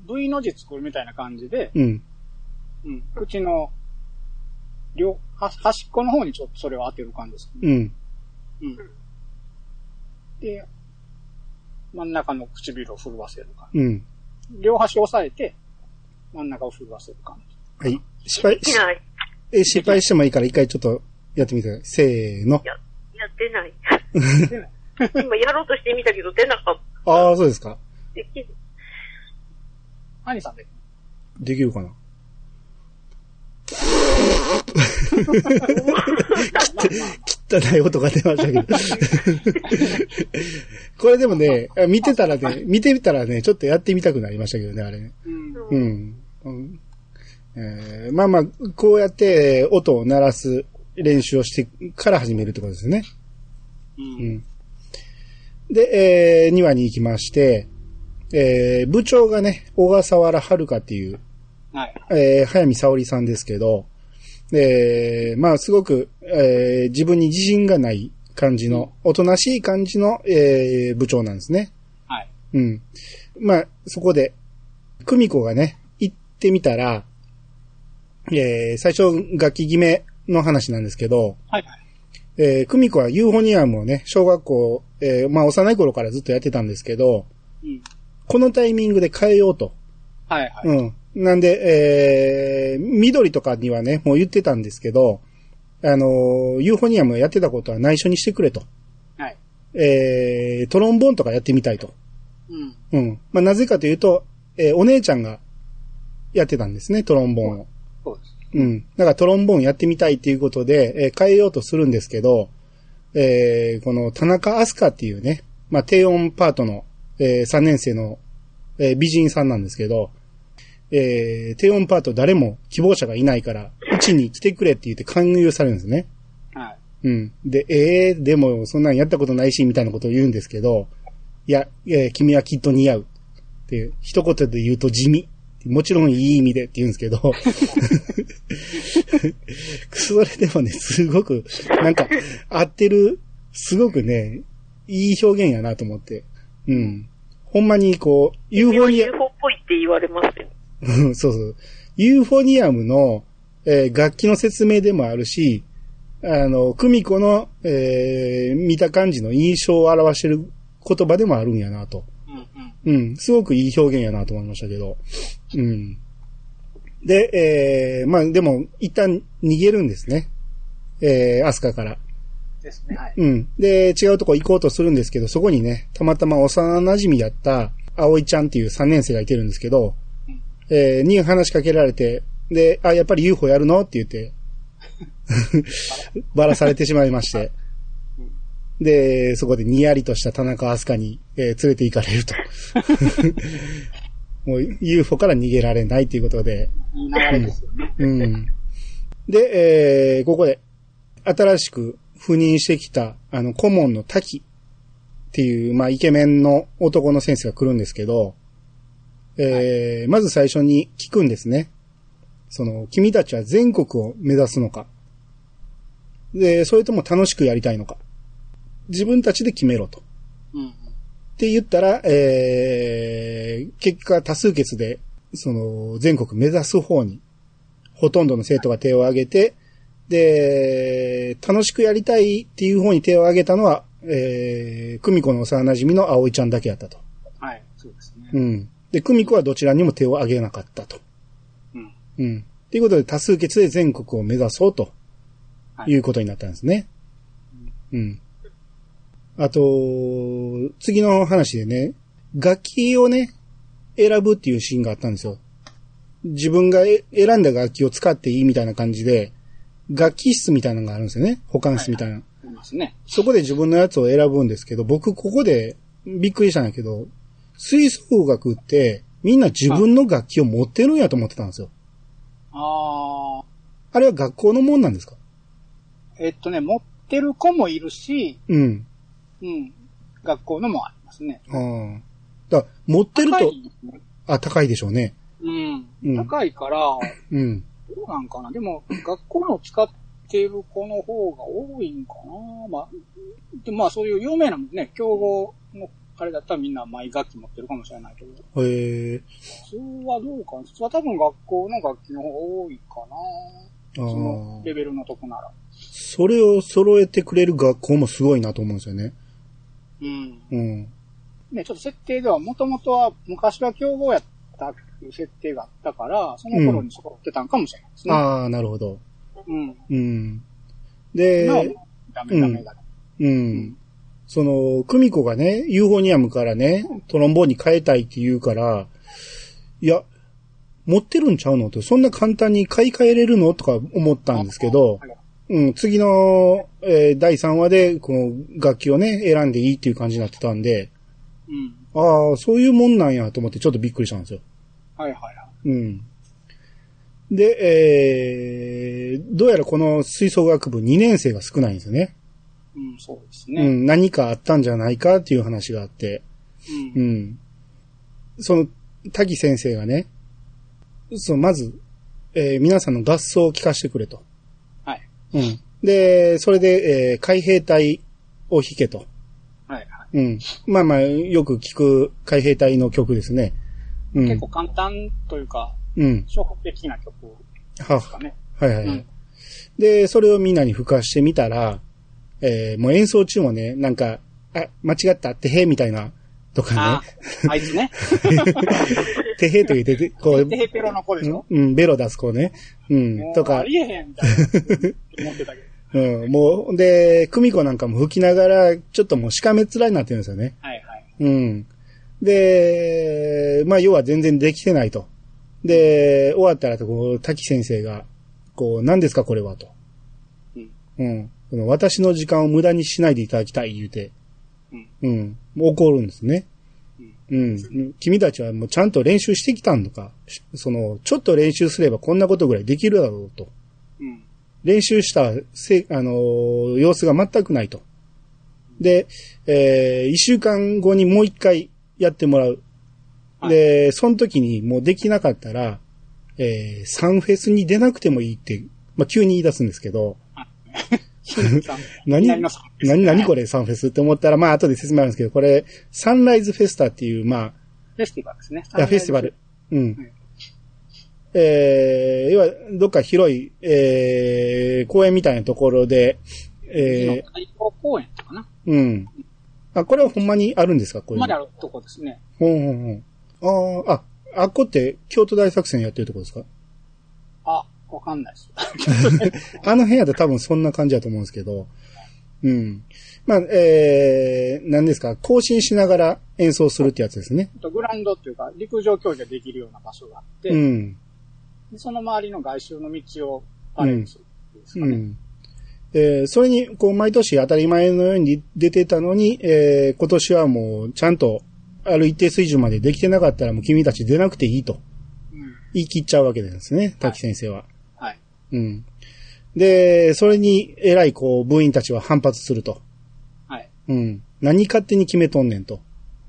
V の字作るみたいな感じで、うん。うん、口の、両、は端っこの方にちょっとそれを当てる感じですね。うん。うん。で、真ん中の唇を震わせる感うん。じ。両端を押さえて、真ん中を震わせる感じ。はい。失敗で、きない。え、失敗してもいいから一回ちょっとやってみてください。せーの。や、やってない。今やろうとしてみたけど出なかった。ああ、そうですか。できる。アニさんで。できるかな？汚い音が出ましたけど。これでもね、あ見てたらね、見てみたらね、ちょっとやってみたくなりましたけどね、あれね。うん。うん。うんえーまあまあ、こうやって音を鳴らす練習をしてから始めるってことですね。う。うんん。で、えー、2話に行きまして、えー、部長がね、小笠原遥っていう、はい。えー、早見沙織さんですけど、えー、まあすごく、えー、自分に自信がない感じの、おとなしい感じの、えー、部長なんですね。はい。うん。まあ、そこで、久美子がね、行ってみたら、えー、最初、楽器決めの話なんですけど、はい。はい。えー、久美子はユーフォニアムをね、小学校、えー、まあ幼い頃からずっとやってたんですけど、うん。このタイミングで変えようと。はい。はい。うん。なんで、えー、緑とかにはね、もう言ってたんですけど、あのーユーフォニアムやってたことは内緒にしてくれと。はい。えー、トロンボーンとかやってみたいと。うん。うん。まあ、なぜかというと、えーお姉ちゃんがやってたんですね、トロンボーンを。そうです。うん。だからトロンボーンやってみたいっていうことで、えー変えようとするんですけど、えーこの田中飛鳥っていうね、まあ、低音パートの、え3年生の、えー美人さんなんですけど、えー低音パート誰も希望者がいないから、うちに来てくれって言って勧誘されるんですね。はい。うん。で、ええでもそんなんやったことないし、みたいなことを言うんですけど、いや、えー君はきっと似合う。っていう、一言で言うと地味。もちろんいい意味でって言うんですけど、それでもね、すごく、なんか、合ってる、すごくね、いい表現やなと思って。うん。ほんまにこう、ユーフォニア、UFO っぽいって言われますよ。うんそうそう。ユーフォニアムの、えー楽器の説明でもあるし、あの、クミコの、えー見た感じの印象を表してる言葉でもあるんやなと。うんうん。うん、すごくいい表現やなと思いましたけど。うん。で、えー、まあでも、一旦逃げるんですね。えー、アスカから。ですね。はい。うん。で、違うとこ行こうとするんですけど、そこにね、たまたま幼馴染やった、葵ちゃんっていう3年生がいてるんですけど、えー、に話しかけられて、で、あ、やっぱり UFO やるの？って言って、ばらされてしまいまして。で、そこでにやりとした田中飛鳥に、えー連れて行かれると。もう UFO から逃げられないということで、いい流れですよね。うん。で、えーここで、新しく赴任してきた、あの、顧問の滝っていう、まあ、イケメンの男の先生が来るんですけど、えーまず最初に聞くんですね。その、君たちは全国を目指すのか。で、それとも楽しくやりたいのか。自分たちで決めろと。うんうん。って言ったら、えー、結果多数決で、その、全国目指す方に、ほとんどの生徒が手を挙げて、で、楽しくやりたいっていう方に手を挙げたのは、えー、久美子の幼馴染の葵ちゃんだけやったと。はい。そうですね。うん。で、久美子はどちらにも手を挙げなかったと。うん。うん。っていうことで多数決で全国を目指そうとはいいうことになったんですね。うん。あと、次の話でね、楽器をね、選ぶっていうシーンがあったんですよ。自分がえ選んだ楽器を使っていいみたいな感じで、楽器室みたいなのがあるんですよね。保管室みたいな。ありますね。そこで自分のやつを選ぶんですけど、僕ここでびっくりしたんだけど、吹奏楽ってみんな自分の楽器を持ってるんやと思ってたんですよ。ああれは学校のもんなんですか？ー、えっとね、持ってる子もいるし、うん。うん。学校のもありますね。ああ。だから持ってる高と、ねあ、高いでしょうね。うん。うん高いから、うん。どうなんかな？でも、学校の使ってる子の方が多いんかな？まあ、でまあそういう有名なね、競合のあれだったらみんなマイ楽器持ってるかもしれないけど、へえ。普通はどうかな？普通は多分学校の楽器の方が多いかな。あそのあ。レベルのとこなら。それを揃えてくれる学校もすごいなと思うんですよね。うん。うん。ね、ちょっと設定では、もともとは昔は競合やったっていう設定があったから、その頃に揃ってたんかもしれないですね。ああ、なるほど。うん。うん。で、なダメダメだ。うん。その、久美子がね、ユーフォニアムからね、トロンボーンに変えたいって言うから、いや、持ってるんちゃうの？と、そんな簡単に買い替えれるの？とか思ったんですけど、はいうん、次の、えー第3話で、この楽器をね、選んでいいっていう感じになってたんで、うん。ああ、そういうもんなんやと思ってちょっとびっくりしたんですよ。はいはいはい。うん。で、えー、どうやらこの吹奏楽部2年生が少ないんですよね。うん、そうですね。うん、何かあったんじゃないかっていう話があって、う。うんん。その、滝先生がね、そう、まず、えー皆さんの合奏を聞かせてくれと。はい。うん。で、それで、えー海兵隊を弾けと。はいはい。うん。まあまあ、よく聞く海兵隊の曲ですね。うん。結構簡単というか、うん。初歩的な曲では、すかね。はいはいはい。うんで、それをみんなに吹かしてみたら、えーもう演奏中もね、なんか、あ、間違ったってへみたいな、とかあね、あいつね。てへと言ってて、こう、テヘペロの子でしょ？うん、ベロ出す子ね。うん、とかあ、りえへんみたいな。思ってたけど。うん、もう、で、久美子なんかも吹きながら、ちょっともうしかめ面になってるんですよね。はいはい。うん。で、まあ、要は全然できてないと。で、終わったらと、こう、滝先生が、こう、何ですかこれはと。うん。うん。この私の時間を無駄にしないでいただきたい、言うて。うん。うん。怒るんですね。うん。君たちはもうちゃんと練習してきたんのか。しその、ちょっと練習すればこんなことぐらいできるだろうと。うん。練習したせ、あのー様子が全くないと。で、えー、一週間後にもう一回やってもらう。で、その時にもうできなかったら、えー、サンフェスに出なくてもいいって、まあ、急に言い出すんですけど、何、何、何これサンフェスって思ったら、まあ後で説明あるんですけど、これ、サンライズフェスタっていう、まあ、フェスティバルですね。いや、フェスティバル。うん。はいえー、要は、どっか広い、えー、公園みたいなところで、え最高公園とかな。ー、うん。あ、これはほんまにあるんですかこれ。まであるとこですね。ほんほんほん。ああ、あ、あっこって京都大作戦やってるとこですか？あ、わかんないです。あの辺やと多分そんな感じだと思うんですけど。うん。まあ、えー、何ですか？更新しながら演奏するってやつですね。グラウンドっていうか、陸上競技ができるような場所があって、うん。でその周りの外周の道をパレードするんですかね。うん。えーそれに、こう、毎年当たり前のように出てたのに、えー今年はもう、ちゃんと、ある一定水準までできてなかったらもう君たち出なくていいとうん。言い切っちゃうわけですね、滝先生は。はい。うん。で、それに、偉い、こう、部員たちは反発すると。はい。うん。何勝手に決めとんねんと。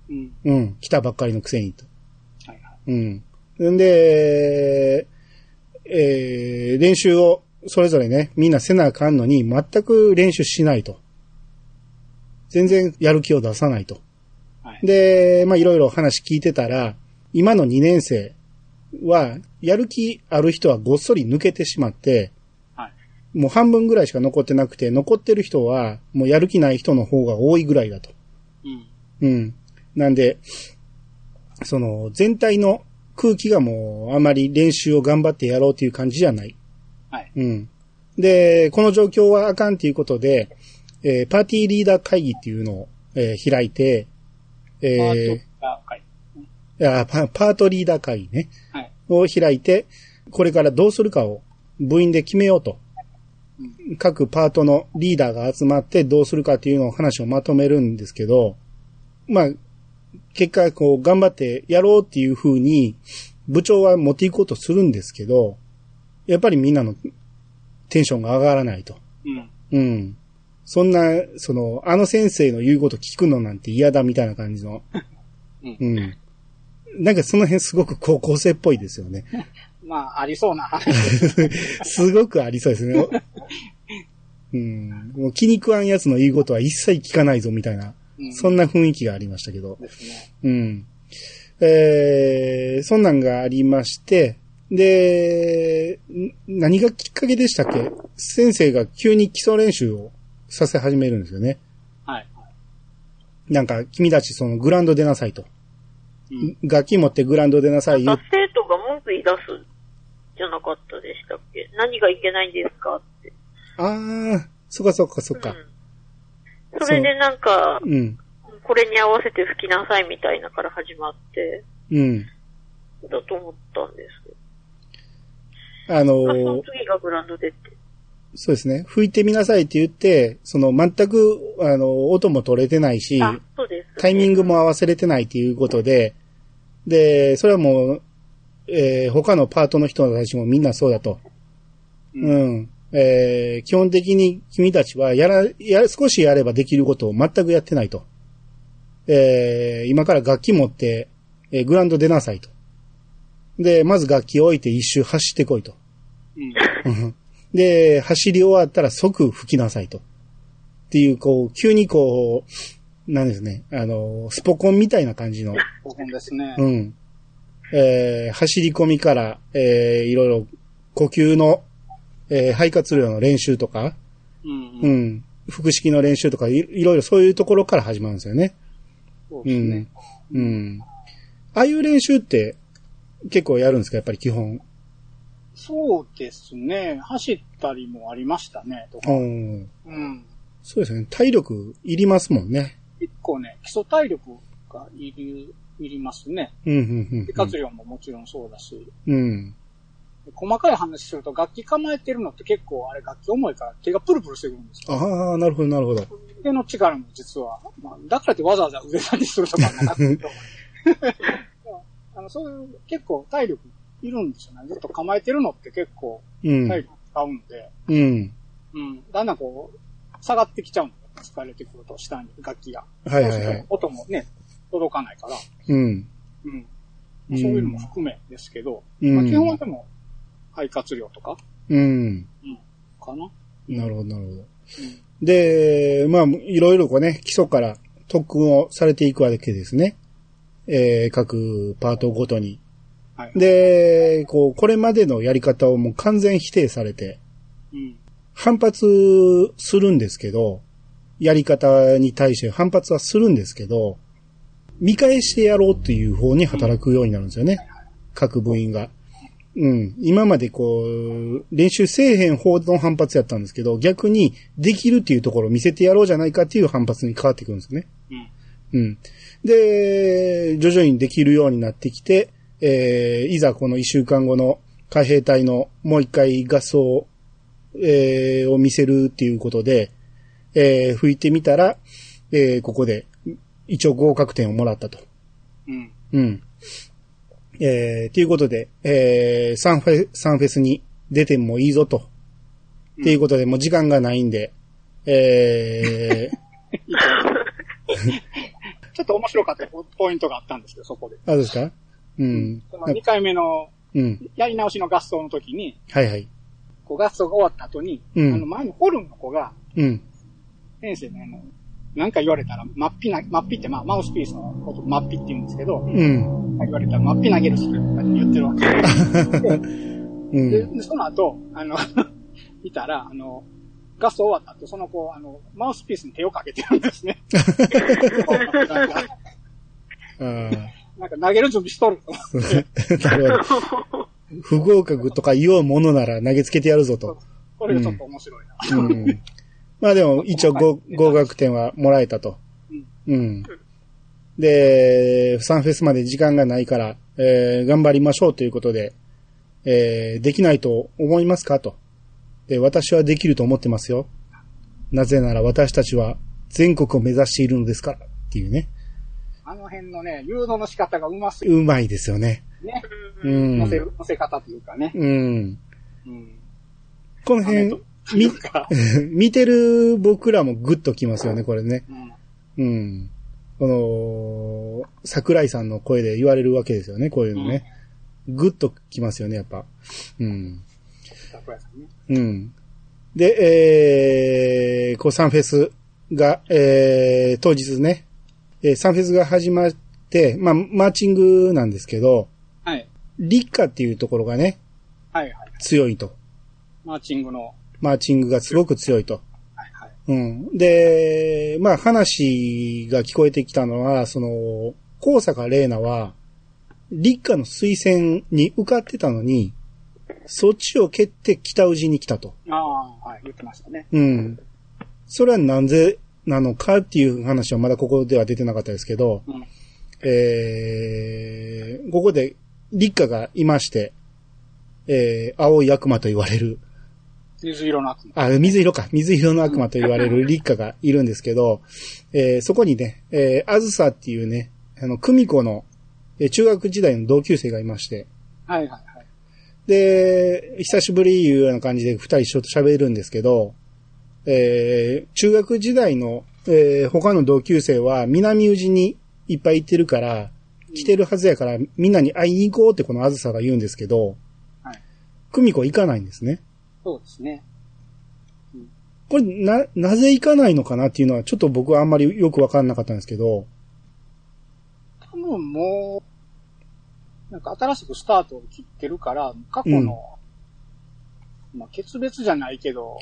うん。うん。来たばっかりのくせにと。はいはい。うん。んで、えー、練習をそれぞれね、みんなせなあかんのに、全く練習しないと。全然やる気を出さないと。はい。で、まあいろいろ話聞いてたら、今の2年生は、やる気ある人はごっそり抜けてしまって、はい。もう半分ぐらいしか残ってなくて、残ってる人は、もうやる気ない人の方が多いぐらいだと。うん。うん。なんで、その、全体の空気がもう、あまり練習を頑張ってやろうっていう感じじゃない。はい。うん。で、この状況はあかんっていうことで、えーパーティーリーダー会議っていうのを、えー開いて、えパーートが、はい。いやパパートリーダー会議ね、はい。を開いて、これからどうするかを部員で決めようと。うん。各パートのリーダーが集まってどうするかっていうのを話をまとめるんですけど、まあ、結果、こう、頑張ってやろうっていう風に、部長は持っていこうとするんですけど、やっぱりみんなのテンションが上がらないと。うん。うん。そんな、その、あの先生の言うこと聞くのなんて嫌だみたいな感じの。う んうん。なんかその辺すごく高校生っぽいですよね。まあ、ありそうな話。すごくありそうですね。うん。もう気に食わんやつの言うことは一切聞かないぞみたいな、うんそんな雰囲気がありましたけど。ね。うん。えー、そんなんがありまして、で、ん何がきっかけでしたっけ？先生が急に基礎練習をさせ始めるんですよね。はい。なんか、君たちそのグラウンド出なさいと。うん。楽器持ってグラウンド出なさいよなんか。生徒が文句言い出すじゃなかったでしたっけ？何がいけないんですかって。あー、そっかそっかそっか。うん。それでなんか、うん。これに合わせて吹きなさいみたいなから始まって、うん。だと思ったんですけど。あのあ、そ次がグラウンド出て。そうですね。吹いてみなさいって言って、その全く、あの、音も取れてないし、あ、そうです、タイミングも。も合わせれてないっていうことで、で、それはもう、えー他のパートの人たちもみんなそうだと。うんうん。えー基本的に君たちはやら、や、少しやればできることを全くやってないと。えー今から楽器持って、えーグラウンド出なさいと。で、まず楽器を置いて一周走ってこいと。うん。う んで、走り終わったら即吹きなさいと。っていう、こう、急にこう、なんですね、あの、スポコンみたいな感じの、興奮ですね。うん。えー走り込みから、えーいろいろ呼吸の、えー肺活量の練習とか、うん。ううん。ん、腹式の練習とかい、いろいろそういうところから始まるんですよね。そうですねうん。。うん。ああいう練習って結構やるんですか？やっぱり基本。そうですね。走ったりもありましたね。とかうん。うん。そうですね。体力いりますもんね。結構ね、基礎体力がいる、いりますね。うん、うん、うんで活量ももちろんそうだし。うん。細かい話すると楽器構えてるのって結構あれ楽器重いから手がプルプルしてくるんですよ。ああ、なるほど、なるほど。腕の力も実は、まあ、だからってわざわざ腕立てするとかはな あの、そういう結構体力いるんですよね。ずっと構えてるのって結構うん。体力使うんで、うん。うん。だんだんこう、下がってきちゃうの。疲れてくると、下に楽器が。はいはいはい。音もね、届かないから。うん。うん。うんそういうのも含めですけど、うんまあ基本はでも、肺活量とか、うん。かな。なるほど、なるほど。で、まあ、いろいろこうね、基礎から特訓をされていくわけですね。えー、各パートごとに。はい。で、こう、これまでのやり方をもう完全否定されて、うん。反発するんですけど、やり方に対して反発はするんですけど、見返してやろうっていう方に働くようになるんですよね。各部員が。うん。今までこう、練習せえへん方の反発やったんですけど、逆にできるっていうところを見せてやろうじゃないかっていう反発に変わってくるんですよね。うん。うん。で、徐々にできるようになってきて、えー、いざこの一週間後の海兵隊のもう一回合奏、えー、を見せるっていうことで、えー、吹いてみたら、えー、ここで一応合格点をもらったと。うん。うん。えー、ということで、えー、サンフェ、サンフェスに出てもいいぞと。っていうことで、もう時間がないんで、え ちょっと面白かったポイントがあったんですけど、そこで。ー、あ、どうですか？うん。その2回目のうん。やり直しの合奏の時に、はいはい。こう合奏が終わった後に、うんあの前のホルンの子が、うん。先生にあの、なんか言われたら、マッピな、マッピってまあマウスピースのことマッピって言うんですけど、うん。言われたらマッピ投げるするとかって言ってるわけで うん。で、でその後、あの、見たら、あの、合奏終わった後、その子、あの、マウスピースに手をかけてるんですね。なんか、あーなんか投げる準備しとる。不合格とか言おうものなら投げつけてやるぞと。これがちょっと面白いな。うん。まあでも、一応合合格点はもらえたと。うん。で、サンフェスまで時間がないから、えー頑張りましょうということで、えーできないと思いますかと。で、私はできると思ってますよ。なぜなら私たちは全国を目指しているのですから。っていうね。あの辺のね、誘導の仕方がうますぎうまいですよね。ね。うん。乗せる、乗せ方というかね。うん。うん。この辺、み、か、見てる僕らもグッときますよね、これね。うん。うん。この、桜井さんの声で言われるわけですよね、こういうのね。グッときますよね、やっぱ。うん。桜井さんね。うん。で、えー、こうサンフェスが、えー、当日ね、えーサンフェスが始まって、まあ、マーチングなんですけど、はい。立夏っていうところがね、はいはい。強いと。マーチングの、マーチングがすごく強いと。はいはい。うん。で、まあ話が聞こえてきたのは、その、高坂玲奈は、立夏の推薦に受かってたのに、そっちを蹴って北宇治に来たと。ああ、はい、言ってましたね。うん。それはなんでなのかっていう話はまだここでは出てなかったですけど、うん。えー、ここで立夏がいまして、えー、青い悪魔と言われる、水色の悪魔。あ、水色か。水色の悪魔と言われる 立花がいるんですけど、えーそこにね、えー、あずさっていうね、あの、久美子の、えー中学時代の同級生がいまして、はいはいはい。で、久しぶりいうような感じで二人一緒と喋るんですけど、えー中学時代の、えー他の同級生は南宇治にいっぱい行ってるから、来てるはずやから、みんなに会いに行こうってこのあずさが言うんですけど、はい。久美子行かないんですね。そうですね。これ、な、なぜ行かないのかなっていうのは、ちょっと僕はあんまりよくわかんなかったんですけど、多分もう、なんか新しくスタートを切ってるから、過去の、まあ、決別じゃないけど、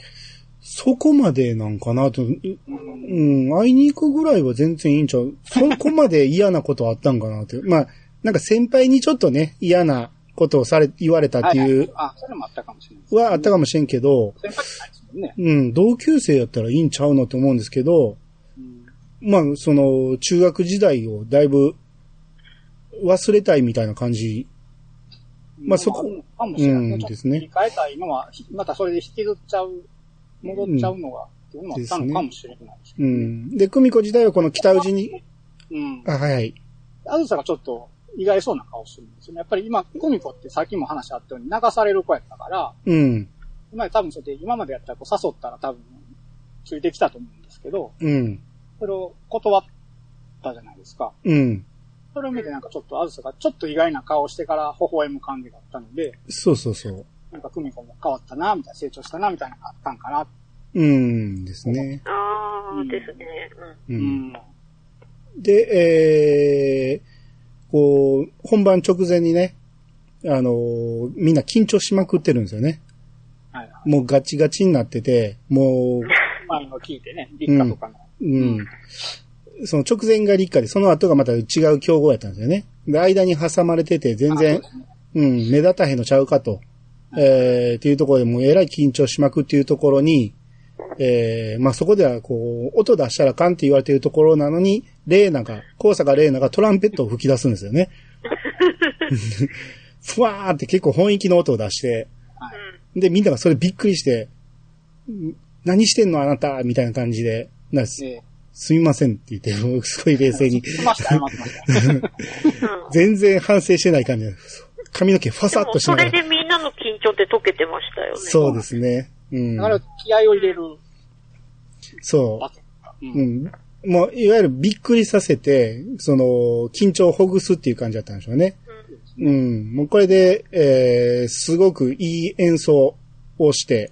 そこまでなんかなと、ううん、うん、会いに行くぐらいは全然いいんちゃう。そこまで嫌なことあったんかなって。まあ、なんか先輩にちょっとね、嫌なことをされ、言われたってはいう、あ、それもあったかもしれない。はあったかもしれんけど、先輩じゃないですもんね。うん、同級生やったらいいんちゃうのって思うんですけど、うん、まあ、その、中学時代をだいぶ忘れたいみたいな感じ。まあそこうんですね切り替えたいのは、ひまたそれで引きずっちゃう、戻っちゃうのが、っていうのもあったのかもしれないですけう。ん。で、久美子時代はこの北宇治に、うん。あ、はいはい。あずさがちょっと意外そうな顔するんですよね。やっぱり今、久美子ってさっきも話あったように流される子やったから、うん。今多分それで今までやったらこう誘ったら多分ついてきたと思うんですけど、うん。それを断ったじゃないですか。うん。それを見てなんかちょっとあずさがちょっと意外な顔をしてから微笑む感じがあったので、そうそうそう。なんか久美子も変わったな、みたいな、成長したな、みたいなのがあったんかな。うんですね。ああ、うんですね。う。うんん。で、えー、こう、本番直前にね、あのーみんな緊張しまくってるんですよね。はいはい。もうガチガチになってて、も前の聞いてね、立夏とかの。う、うん。その直前が立夏で、その後がまた違う競合やったんですよね。で、間に挟まれてて、全然うねうん、目立たへんのちゃうかと。えー、っていうところでもうえらい緊張しまくっていうところに、えー、まあそこではこう、音出したらあかんって言われてるところなのに、レーナが、高坂レーナがトランペットを吹き出すんですよね。ふわーって結構本域の音を出して、で、みんながそれびっくりして、ん何してんのあなたみたいな感じで、なすえすみませんって言って、もうすごい冷静に。全然反省してない感じで、髪の毛ファサッとしながら。でみんなの緊張って解けてましたよね。そうですね。うんだ。から気合を入れるそ。う。う。うんん。もう、いわゆるびっくりさせて、その、緊張をほぐすっていう感じだったんでしょうね。うん。もうこれで、えー、すごくいい演奏をして、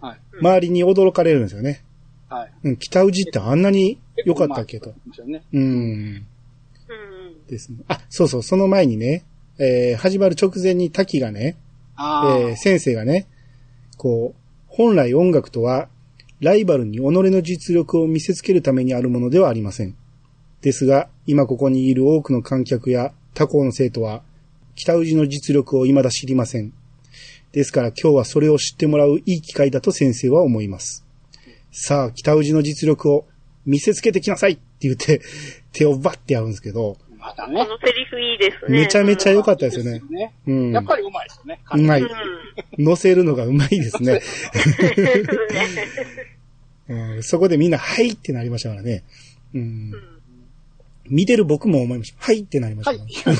はい。周りに驚かれるんですよね。はい。うん、北宇治ってあんなに良かったっけ？と。うん。うん。ですね。あ、そうそう、その前にね、えー、始まる直前に滝がね。えー先生がね、こう、本来音楽とは、ライバルに己の実力を見せつけるためにあるものではありません。ですが、今ここにいる多くの観客や他校の生徒は、北宇治の実力を未だ知りません。ですから今日はそれを知ってもらういい機会だと先生は思います。さあ、北宇治の実力を見せつけてきなさいって言って、手をバッてやるんですけど、こまたね。のセリフいいですね。めちゃめちゃ良かっったですよね。ね。うん。やっぱりうまいですよね。うまい。うん。乗せるのがうまいですね。ねうん、そこでみんな、はいってなりましたからね。うん。見てる僕も思いました。はいってなりましたはいか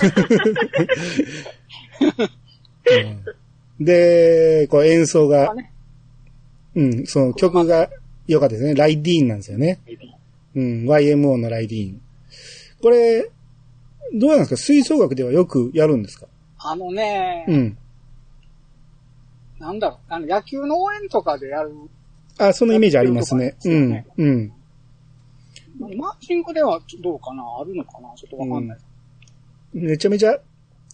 ら、。うんで、こう演奏が、ねうん、その曲が良かったですね。ライディーンなんですよね。うん、YMO のライディーン。これ、どうなんですか？吹奏楽ではよくやるんですか？あのね、うん。なんだろう、あの、野球の応援とかでやる、あ、そのイメージありますね。うんやってるとこあります、うん。マーチングではどうかなあるのかな？ちょっとわかんない。めちゃめちゃ、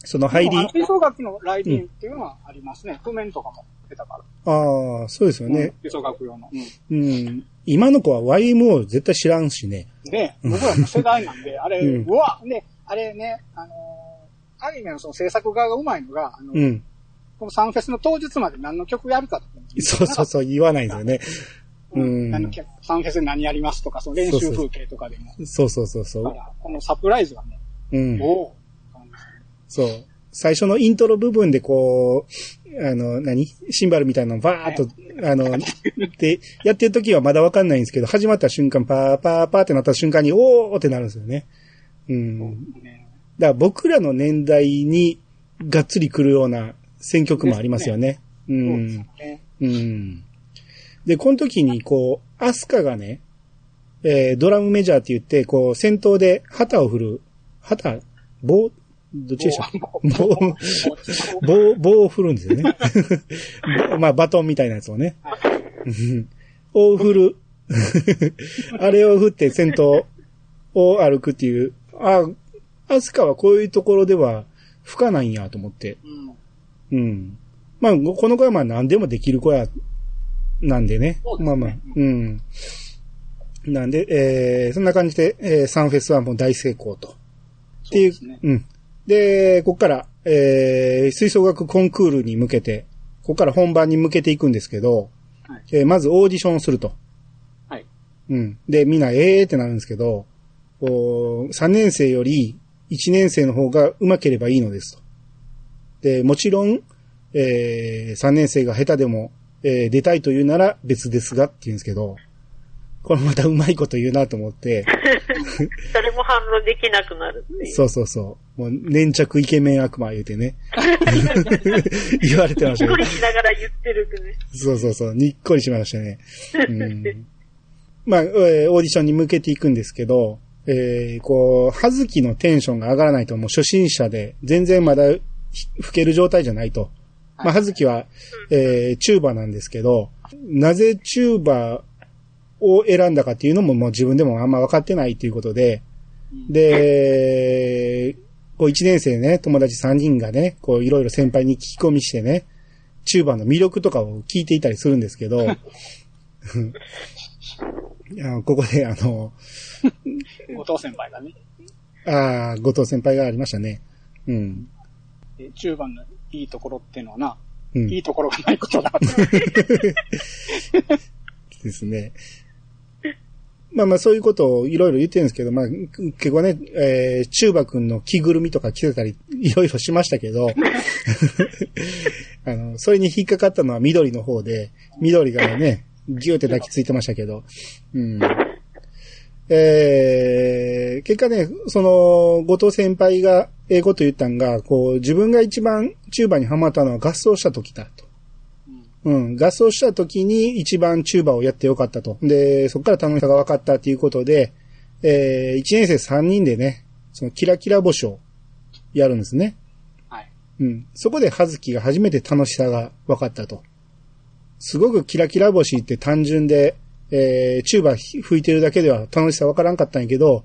その入り吹奏楽のライディンっていうのはありますね。譜面とかも出たから。ああ、そうですよね。吹奏楽用の。うんうん。今の子は YMO 絶対知らんしね。で、僕らの世代なんで、あれ、ううんわね、あれね、あのーアニメのその制作側がうまいのが、あの、うん。このサンフェスの当日まで何の曲やるかとか。そうそうそう、言わないんですよね。うんあのサンフェスで何やりますとか、その練習風景とかでも。そうそうそうそう。だから、このサプライズはね、うん。おおそう。最初のイントロ部分でこう、あの、何？シンバルみたいなのバーっと、あの、で、やってる時はまだわかんないんですけど、始まった瞬間、パーパーパーってなった瞬間に、おーってなるんですよね。うん。ねだから僕らの年代にがっつり来るような選曲もありますよね。うん。ね。うん。で、この時にこう、アスカがね、えードラムメジャーって言って、こう、先頭で旗を振る、旗、棒、どっちでした？棒、棒、棒を振るんですよね。ぼ まあ、バトンみたいなやつをね。うん を振る。あれを振って先頭を歩くっていう、あ、アスカはこういうところでは吹かないんやと思って。うん。うん。まあ、この子はまあ何でもできる子や、なんでね。ですねまあまあ、うん。なんで、えー、そんな感じで、えー、サンフェスはもう大成功と。っていう、ねうん。で、ここから、えー、吹奏楽コンクールに向けて、ここから本番に向けていくんですけど、はいえーまずオーディションをすると。はい。うん。で、みんな、えーってなるんですけど、こう3年生より1年生の方が上手ければいいのですと。で、もちろん、えー、3年生が下手でも、えー出たいというなら別ですがって言うんですけど、これまたうまいこと言うなと思って、誰も反論できなくなるう。そうそうそう。もう、粘着イケメン悪魔言うてね。言われてましたねびっくり。しながら言ってるね。そうそうそう。にっこりしましたね。うん、まあ、えーオーディションに向けていくんですけど、えー、こう、はずきのテンションが上がらないともう初心者で、全然まだひ吹ける状態じゃないと。まあ、はずきは、えー、チューバなんですけど、なぜチューバを選んだかっていうのももう自分でもあんま分かってないっていうことで、で、こう一年生ね、友達3人がね、こういろいろ先輩に聞き込みしてね、チューバーの魅力とかを聞いていたりするんですけど、いやここであの、後藤先輩がね、ああ、後藤先輩がありましたね。うん。え中盤のいいところっていうのはな、うん。いいところがないことだ。ですね。まあまあそういうことをいろいろ言ってるんですけど、まあ結構ね、えー、チューバ君の着ぐるみとか着てたりいろいろしましたけど、あの、それに引っかかったのは緑の方で、緑がね、ギューって抱きついてましたけど、うん。えー、結果ね、その、後藤先輩が英語と言ったんが、こう、自分が一番チューバにハマったのは合奏した時だと。うん、合奏した時に一番チューバをやってよかったと。で、そこから楽しさが分かったっていうことで、えー、1年生3人でね、そのキラキラ星をやるんですね。はい。うん。そこで葉月が初めて楽しさが分かったと。すごくキラキラ星って単純で、えー、チューバ吹いてるだけでは楽しさ分からんかったんやけど、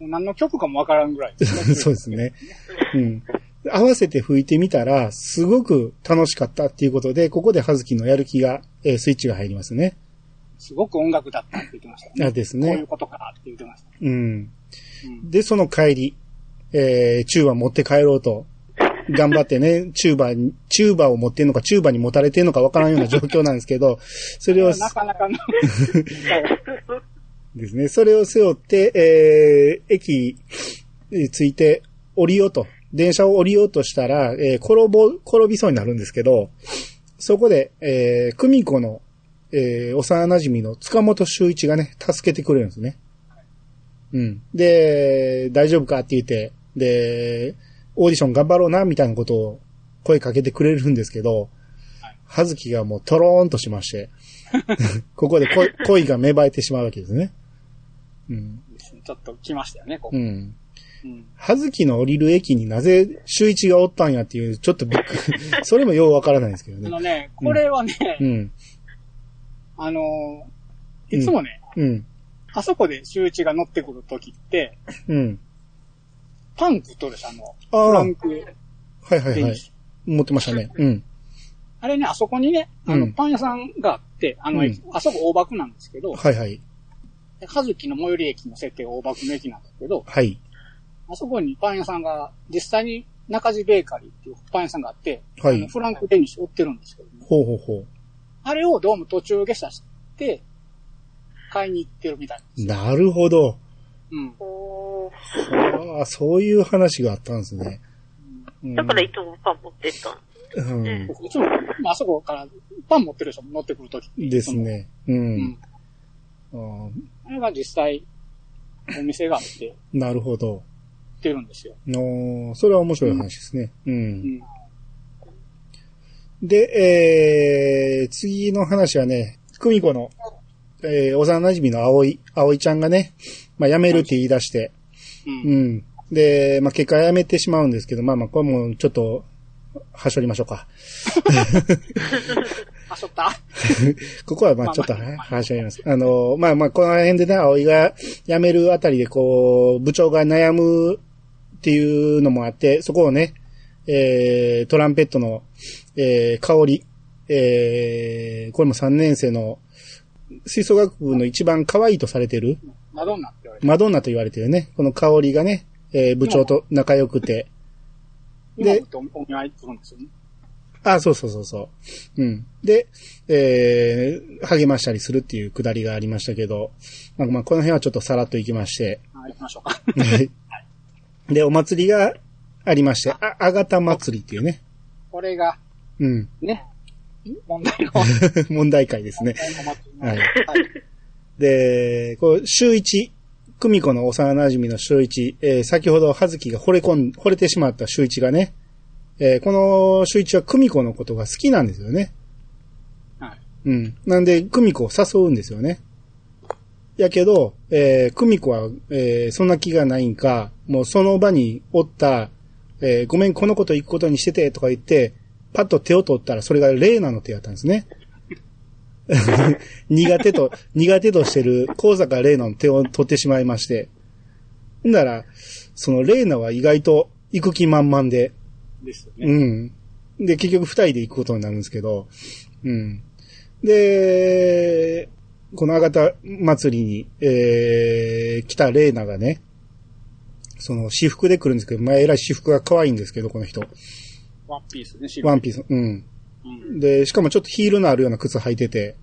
何の曲かもわからんぐらいね。そうですね。うん。合わせて吹いてみたら、すごく楽しかったっていうことで、ここで葉月のやる気が、えースイッチが入りますね。すごく音楽だったって言ってましたね。あですこういうね。ことかって言ってました。うん。うん。で、その帰り、えー、チューバ持って帰ろうと、頑張ってね、チューバに、チューバを持ってんのか、チューバに持たれてんのかわからんような状況なんですけど、それを、なかなかの、ですね、それを背負って、えー、駅に着いて降りようと、電車を降りようとしたら、えー、転ぼ、転びそうになるんですけど、そこで、えー、久美子の、えー、幼馴染の塚本修一がね、助けてくれるんですね。うん。で、大丈夫かって言って、で、オーディション頑張ろうな、みたいなことを声かけてくれるんですけど、はずきがもうトローンとしまして、ここで恋恋が芽生えてしまうわけですね。うん。ちょっと来ましたよね、ここ。うん。うん。はずきの降りる駅になぜ周一がおったんやっていう、ちょっとびっくり。それもようわからないんですけどね。あのね、これはね、うん。あのー、いつもね、うん。あそこで周一が乗ってくるときって、うん。パンクとるし、あの、フランクはいはいはい。持ってましたね。うん。あれね、あそこにね、あの、うんパン屋さんがあって、あの、うんあそこ大爆なんですけど、はいはい。はずきの最寄り駅の設定が大爆の駅なんですけど、はい。あそこにパン屋さんが、実際に中地ベーカリーっていうパン屋さんがあって、はいフランクデニッシュ売ってるんですけども、ほうほうほあれをどうも途中下車して、買いに行ってるみたいう。なるほど。うん。おああ、そういう話があったんですね。うんーだからいつもパン持ってったんうん。いつも、まああそこからパン持ってる人も乗ってくるとき。ですね。う。うんん。あれが実際、お店があって、なるほど。売ってるんですよ。のそれは面白い話ですね。う。うんん。で、えー、次の話はね、久美子の、えー、幼馴染の葵、葵ちゃんがね、まあ、辞めるって言い出して、う。うんん。で、まあ、結果辞めてしまうんですけど、まあまあ、これもちょっと、はしょりましょうか。あ、しょった？ここはまあちょっとはしょります。あの、まあまあ、この辺でね、葵が辞めるあたりで、こう、部長が悩むっていうのもあって、そこをね、えー、トランペットの、えー、香り、えー、これも3年生の、吹奏楽部の一番可愛いとされてる、マドンナって言われて。マドンナと言われてるね、この香りがね、えー、部長と仲良くて、今っておお見舞いするんですよね。あ、そうそうそうそう。うん。で、えー、励ましたりするっていうくだりがありましたけど、まあ、まあ、この辺はちょっとさらっと行きまして、はい、行きましょうか。はいで、お祭りがありまして、あ、あがた祭りっていうね、これが、うん、ね、問題の、問題会ですね。はいはい。で、こう、週一、久美子の幼馴染の周一、えー先ほど葉月が惚れ込ん、惚れてしまった周一がね、えーこの周一は久美子のことが好きなんですよね。はい。うん。なんで、久美子を誘うんですよね。やけど、えー、久美子は、えーそんな気がないんか、もうその場におった、えーごめん、このこと行くことにしてて、とか言って、パッと手を取ったら、それがレーナの手やったんですね。苦手と、苦手としてる高坂レーナの手を取ってしまいまして。んだら、そのレーナは意外と行く気満々で、ですよね。うん。で、結局二人で行くことになるんですけど、うん。で、このアガタ祭りに、えー、来たレーナがね、その私服で来るんですけど、まあ、えらい私服が可愛いんですけど、この人。ワンピースね、シーワンピース。うん。うん。で、しかもちょっとヒールのあるような靴履いてて、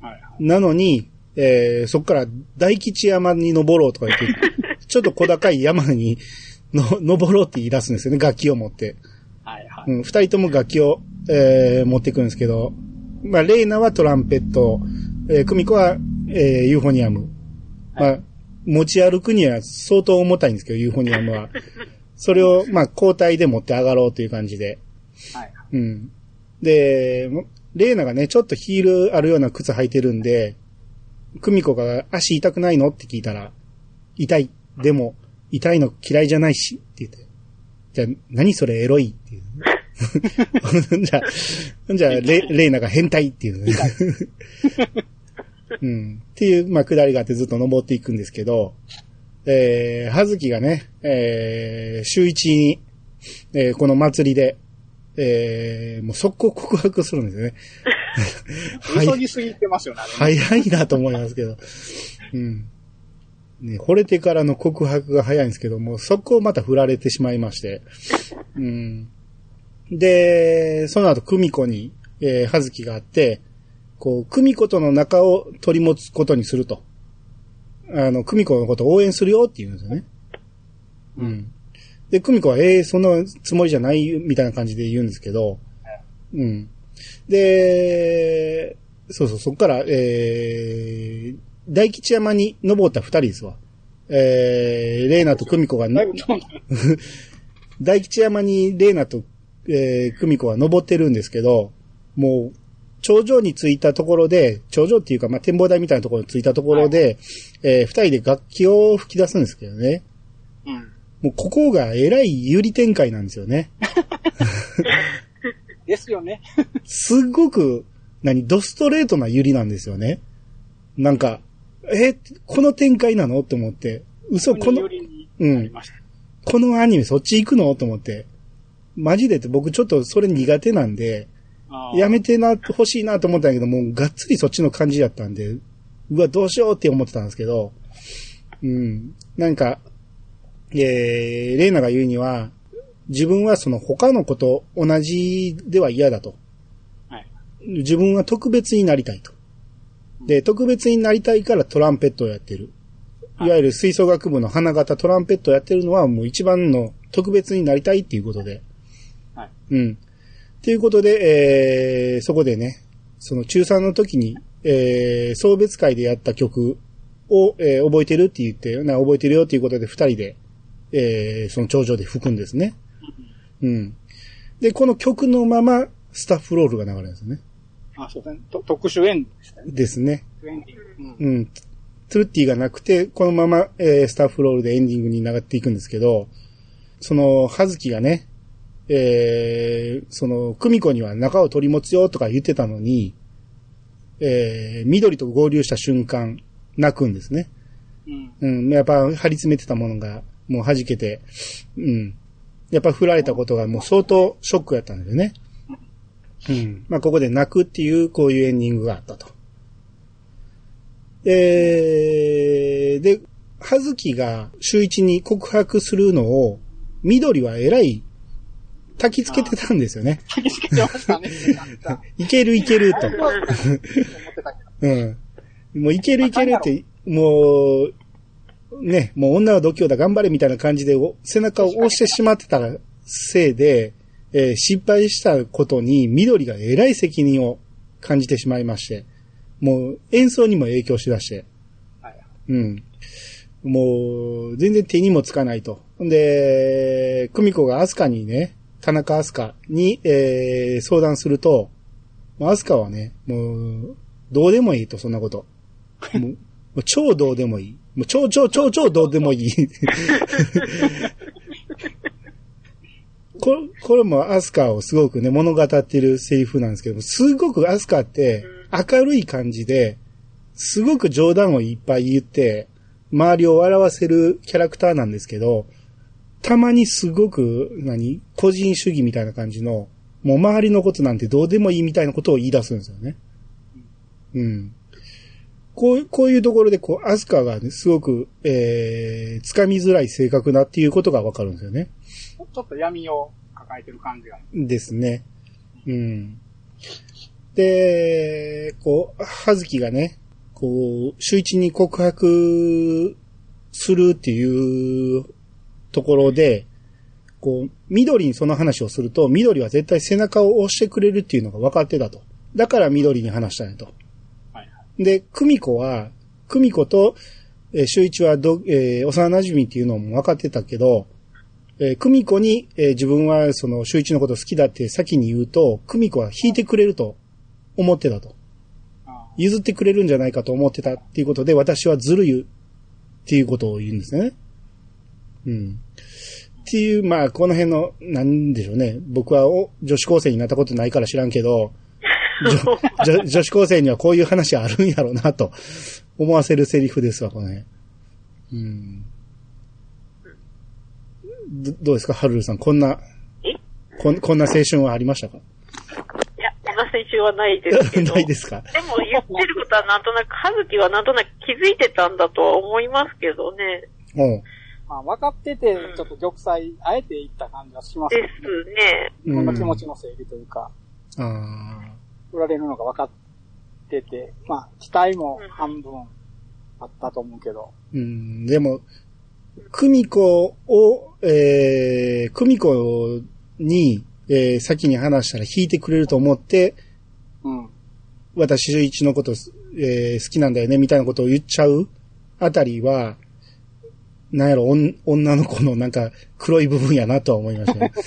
はいはい。なのに、えー、そこから大吉山に登ろうとか言って、ちょっと小高い山にの登ろうって言い出すんですよね、楽器を持って。はいはい。うん、二人とも楽器を、えー持ってくるんですけど、まあ、レイナはトランペット、えー、クミコは、えーユーフォニアム。まあ、持ち歩くには相当重たいんですけど、ユーフォニアムは。それを、まあ、交代で持って上がろうという感じで。はいはい。うん。で、もレイナがね、ちょっとヒールあるような靴履いてるんで、クミコが足痛くないの？って聞いたら、痛い。でも、痛いの嫌いじゃないし、って言って。じゃあ、何それエロい？っていう。じゃあ、じゃあレ、レイナが変態？っていうね。うん。っていう、まあ、下りがあってずっと登っていくんですけど、えー、はずきがね、えー、週一に、えーこの祭りで、えー、もう速攻告白するんですよね。はい急ぎすぎてますよね。早いなと思いますけど。うん。ね、惚れてからの告白が早いんですけども、そこをまた振られてしまいまして。うん。で、その後、久美子に、えー、はずきがあって、こう、久美子との仲を取り持つことにすると。あの、久美子のことを応援するよって言うんですよね。うん。で、久美子は、ええそんなつもりじゃない、みたいな感じで言うんですけど、うん。で、そうそう、そこから、えー、大吉山に登った二人ですわ。えー、レーナと久美子が、大吉山にレーナと、えー、久美子は登ってるんですけど、もう、頂上に着いたところで、頂上っていうか、まあ、展望台みたいなところに着いたところで、えー、二人で楽器を吹き出すんですけどね。うん。もうここがえらい有利展開なんですよね。ですよね。すっごく、何、ドストレートなユリなんですよね。なんか、え、この展開なの？って思って、嘘、このよ、りになりました。このアニメそっち行くの？と思って。マジで？って僕ちょっとそれ苦手なんで、やめてな、欲しいなと思ったんやけど、もうがっつりそっちの感じだったんで、うわ、どうしようって思ってたんですけど、うん。なんか、えー、レイナが言うには、自分はその他の子と同じでは嫌だと。はい。自分は特別になりたいと。で、特別になりたいからトランペットをやってる。いわゆる吹奏楽部の花形トランペットをやってるのはもう一番の特別になりたいっていうことで。はい。うん。ということで、えー、そこでね、その中3の時に、えー、送別会でやった曲を、えー覚えてるって言って、な、覚えてるよっていうことで二人で、えー、その頂上で吹くんですね。うん。で、この曲のまま、スタッフロールが流れるんですよね。あ、そうですね。と特殊エンドでしたね。ですね。エンディング。うん。うん。トゥルッティがなくて、このまま、えースタッフロールでエンディングに流っていくんですけど、その、はずきがね、えー、その、久美子には中を取り持つよとか言ってたのに、えー、緑と合流した瞬間、泣くんですね。うん。うん。やっぱ張り詰めてたものが、もう弾けて、うん。やっぱ振られたことがもう相当ショックやったんですよね。うん。まあ、ここで泣くっていう、こういうエンディングがあったと。えー、で、はずきが周一に告白するのを、緑は偉い、焚きつけてたんですよね。焚きつけてましたね。いけるいけると。うん。もういけるいけるって、もう、ね、もう女は度胸だ頑張れみたいな感じでお背中を押してしまってたせいで、えー失敗したことに緑が偉い責任を感じてしまいまして、もう演奏にも影響しだして、はい。うん。もう、全然手にもつかないと。んで、久美子がアスカにね、田中アスカに、えー、相談すると、アスカはね、もう、どうでもいいと、そんなこと。もう超どうでもいい。もう超超超超どうでもいい。これ、これもアスカをすごくね、物語ってるセリフなんですけども、すごくアスカって明るい感じで、すごく冗談をいっぱい言って、周りを笑わせるキャラクターなんですけど、たまにすごく、何個人主義みたいな感じの、もう周りのことなんてどうでもいいみたいなことを言い出すんですよね。うん。こう、こういうところで、こう、アスカがね、すごく、えー、掴みづらい性格だっていうことがわかるんですよね。ちょっと闇を抱えてる感じが。ですね。うん。で、こう、はずきがね、こう、周一に告白するっていうところで、こう、緑にその話をすると、緑は絶対背中を押してくれるっていうのが分かってたと。だから緑に話したんやと。で、久美子は、久美子と、えー、周一はど、えー幼馴染っていうのも分かってたけど、えー久美子に、えー自分はその周一のこと好きだって先に言うと、久美子は引いてくれると思ってたと。あ譲ってくれるんじゃないかと思ってたっていうことで、私はずるいっていうことを言うんですね。うん。っていう、まあ、この辺の、なんでしょうね。僕はお女子高生になったことないから知らんけど、女子高生にはこういう話あるんやろうなと思わせるセリフですわ、この辺。うん。どどうですか、ハルルさん。こんな、え？こんこんな青春はありましたか？いや、こんな選手はないですけど。ないですか？でも言ってることはなんとなく、はずきはなんとなく気づいてたんだとは思いますけどね。おうまあ、分かってて、ちょっと玉砕、あえて言った感じはしますでね。すね。うんこの気持ちの整理というか、ああ。売られるのが分かってて、まあ、期待も半分あったと思うけど、うん、でも、久美子を、えー、久美子に、えー、先に話したら引いてくれると思って、うん。私、周一のこと、えー好きなんだよね、みたいなことを言っちゃうあたりは、なんやろ、女の子のなんか黒い部分やなとは思いましたね。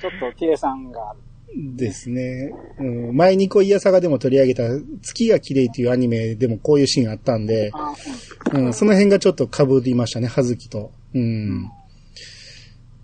ちょっと計算がある。ですね。うん、前に恋やさがでも取り上げた月が綺麗っていうアニメでもこういうシーンあったんで、あうん、その辺がちょっと被りましたね、はずきと。うん。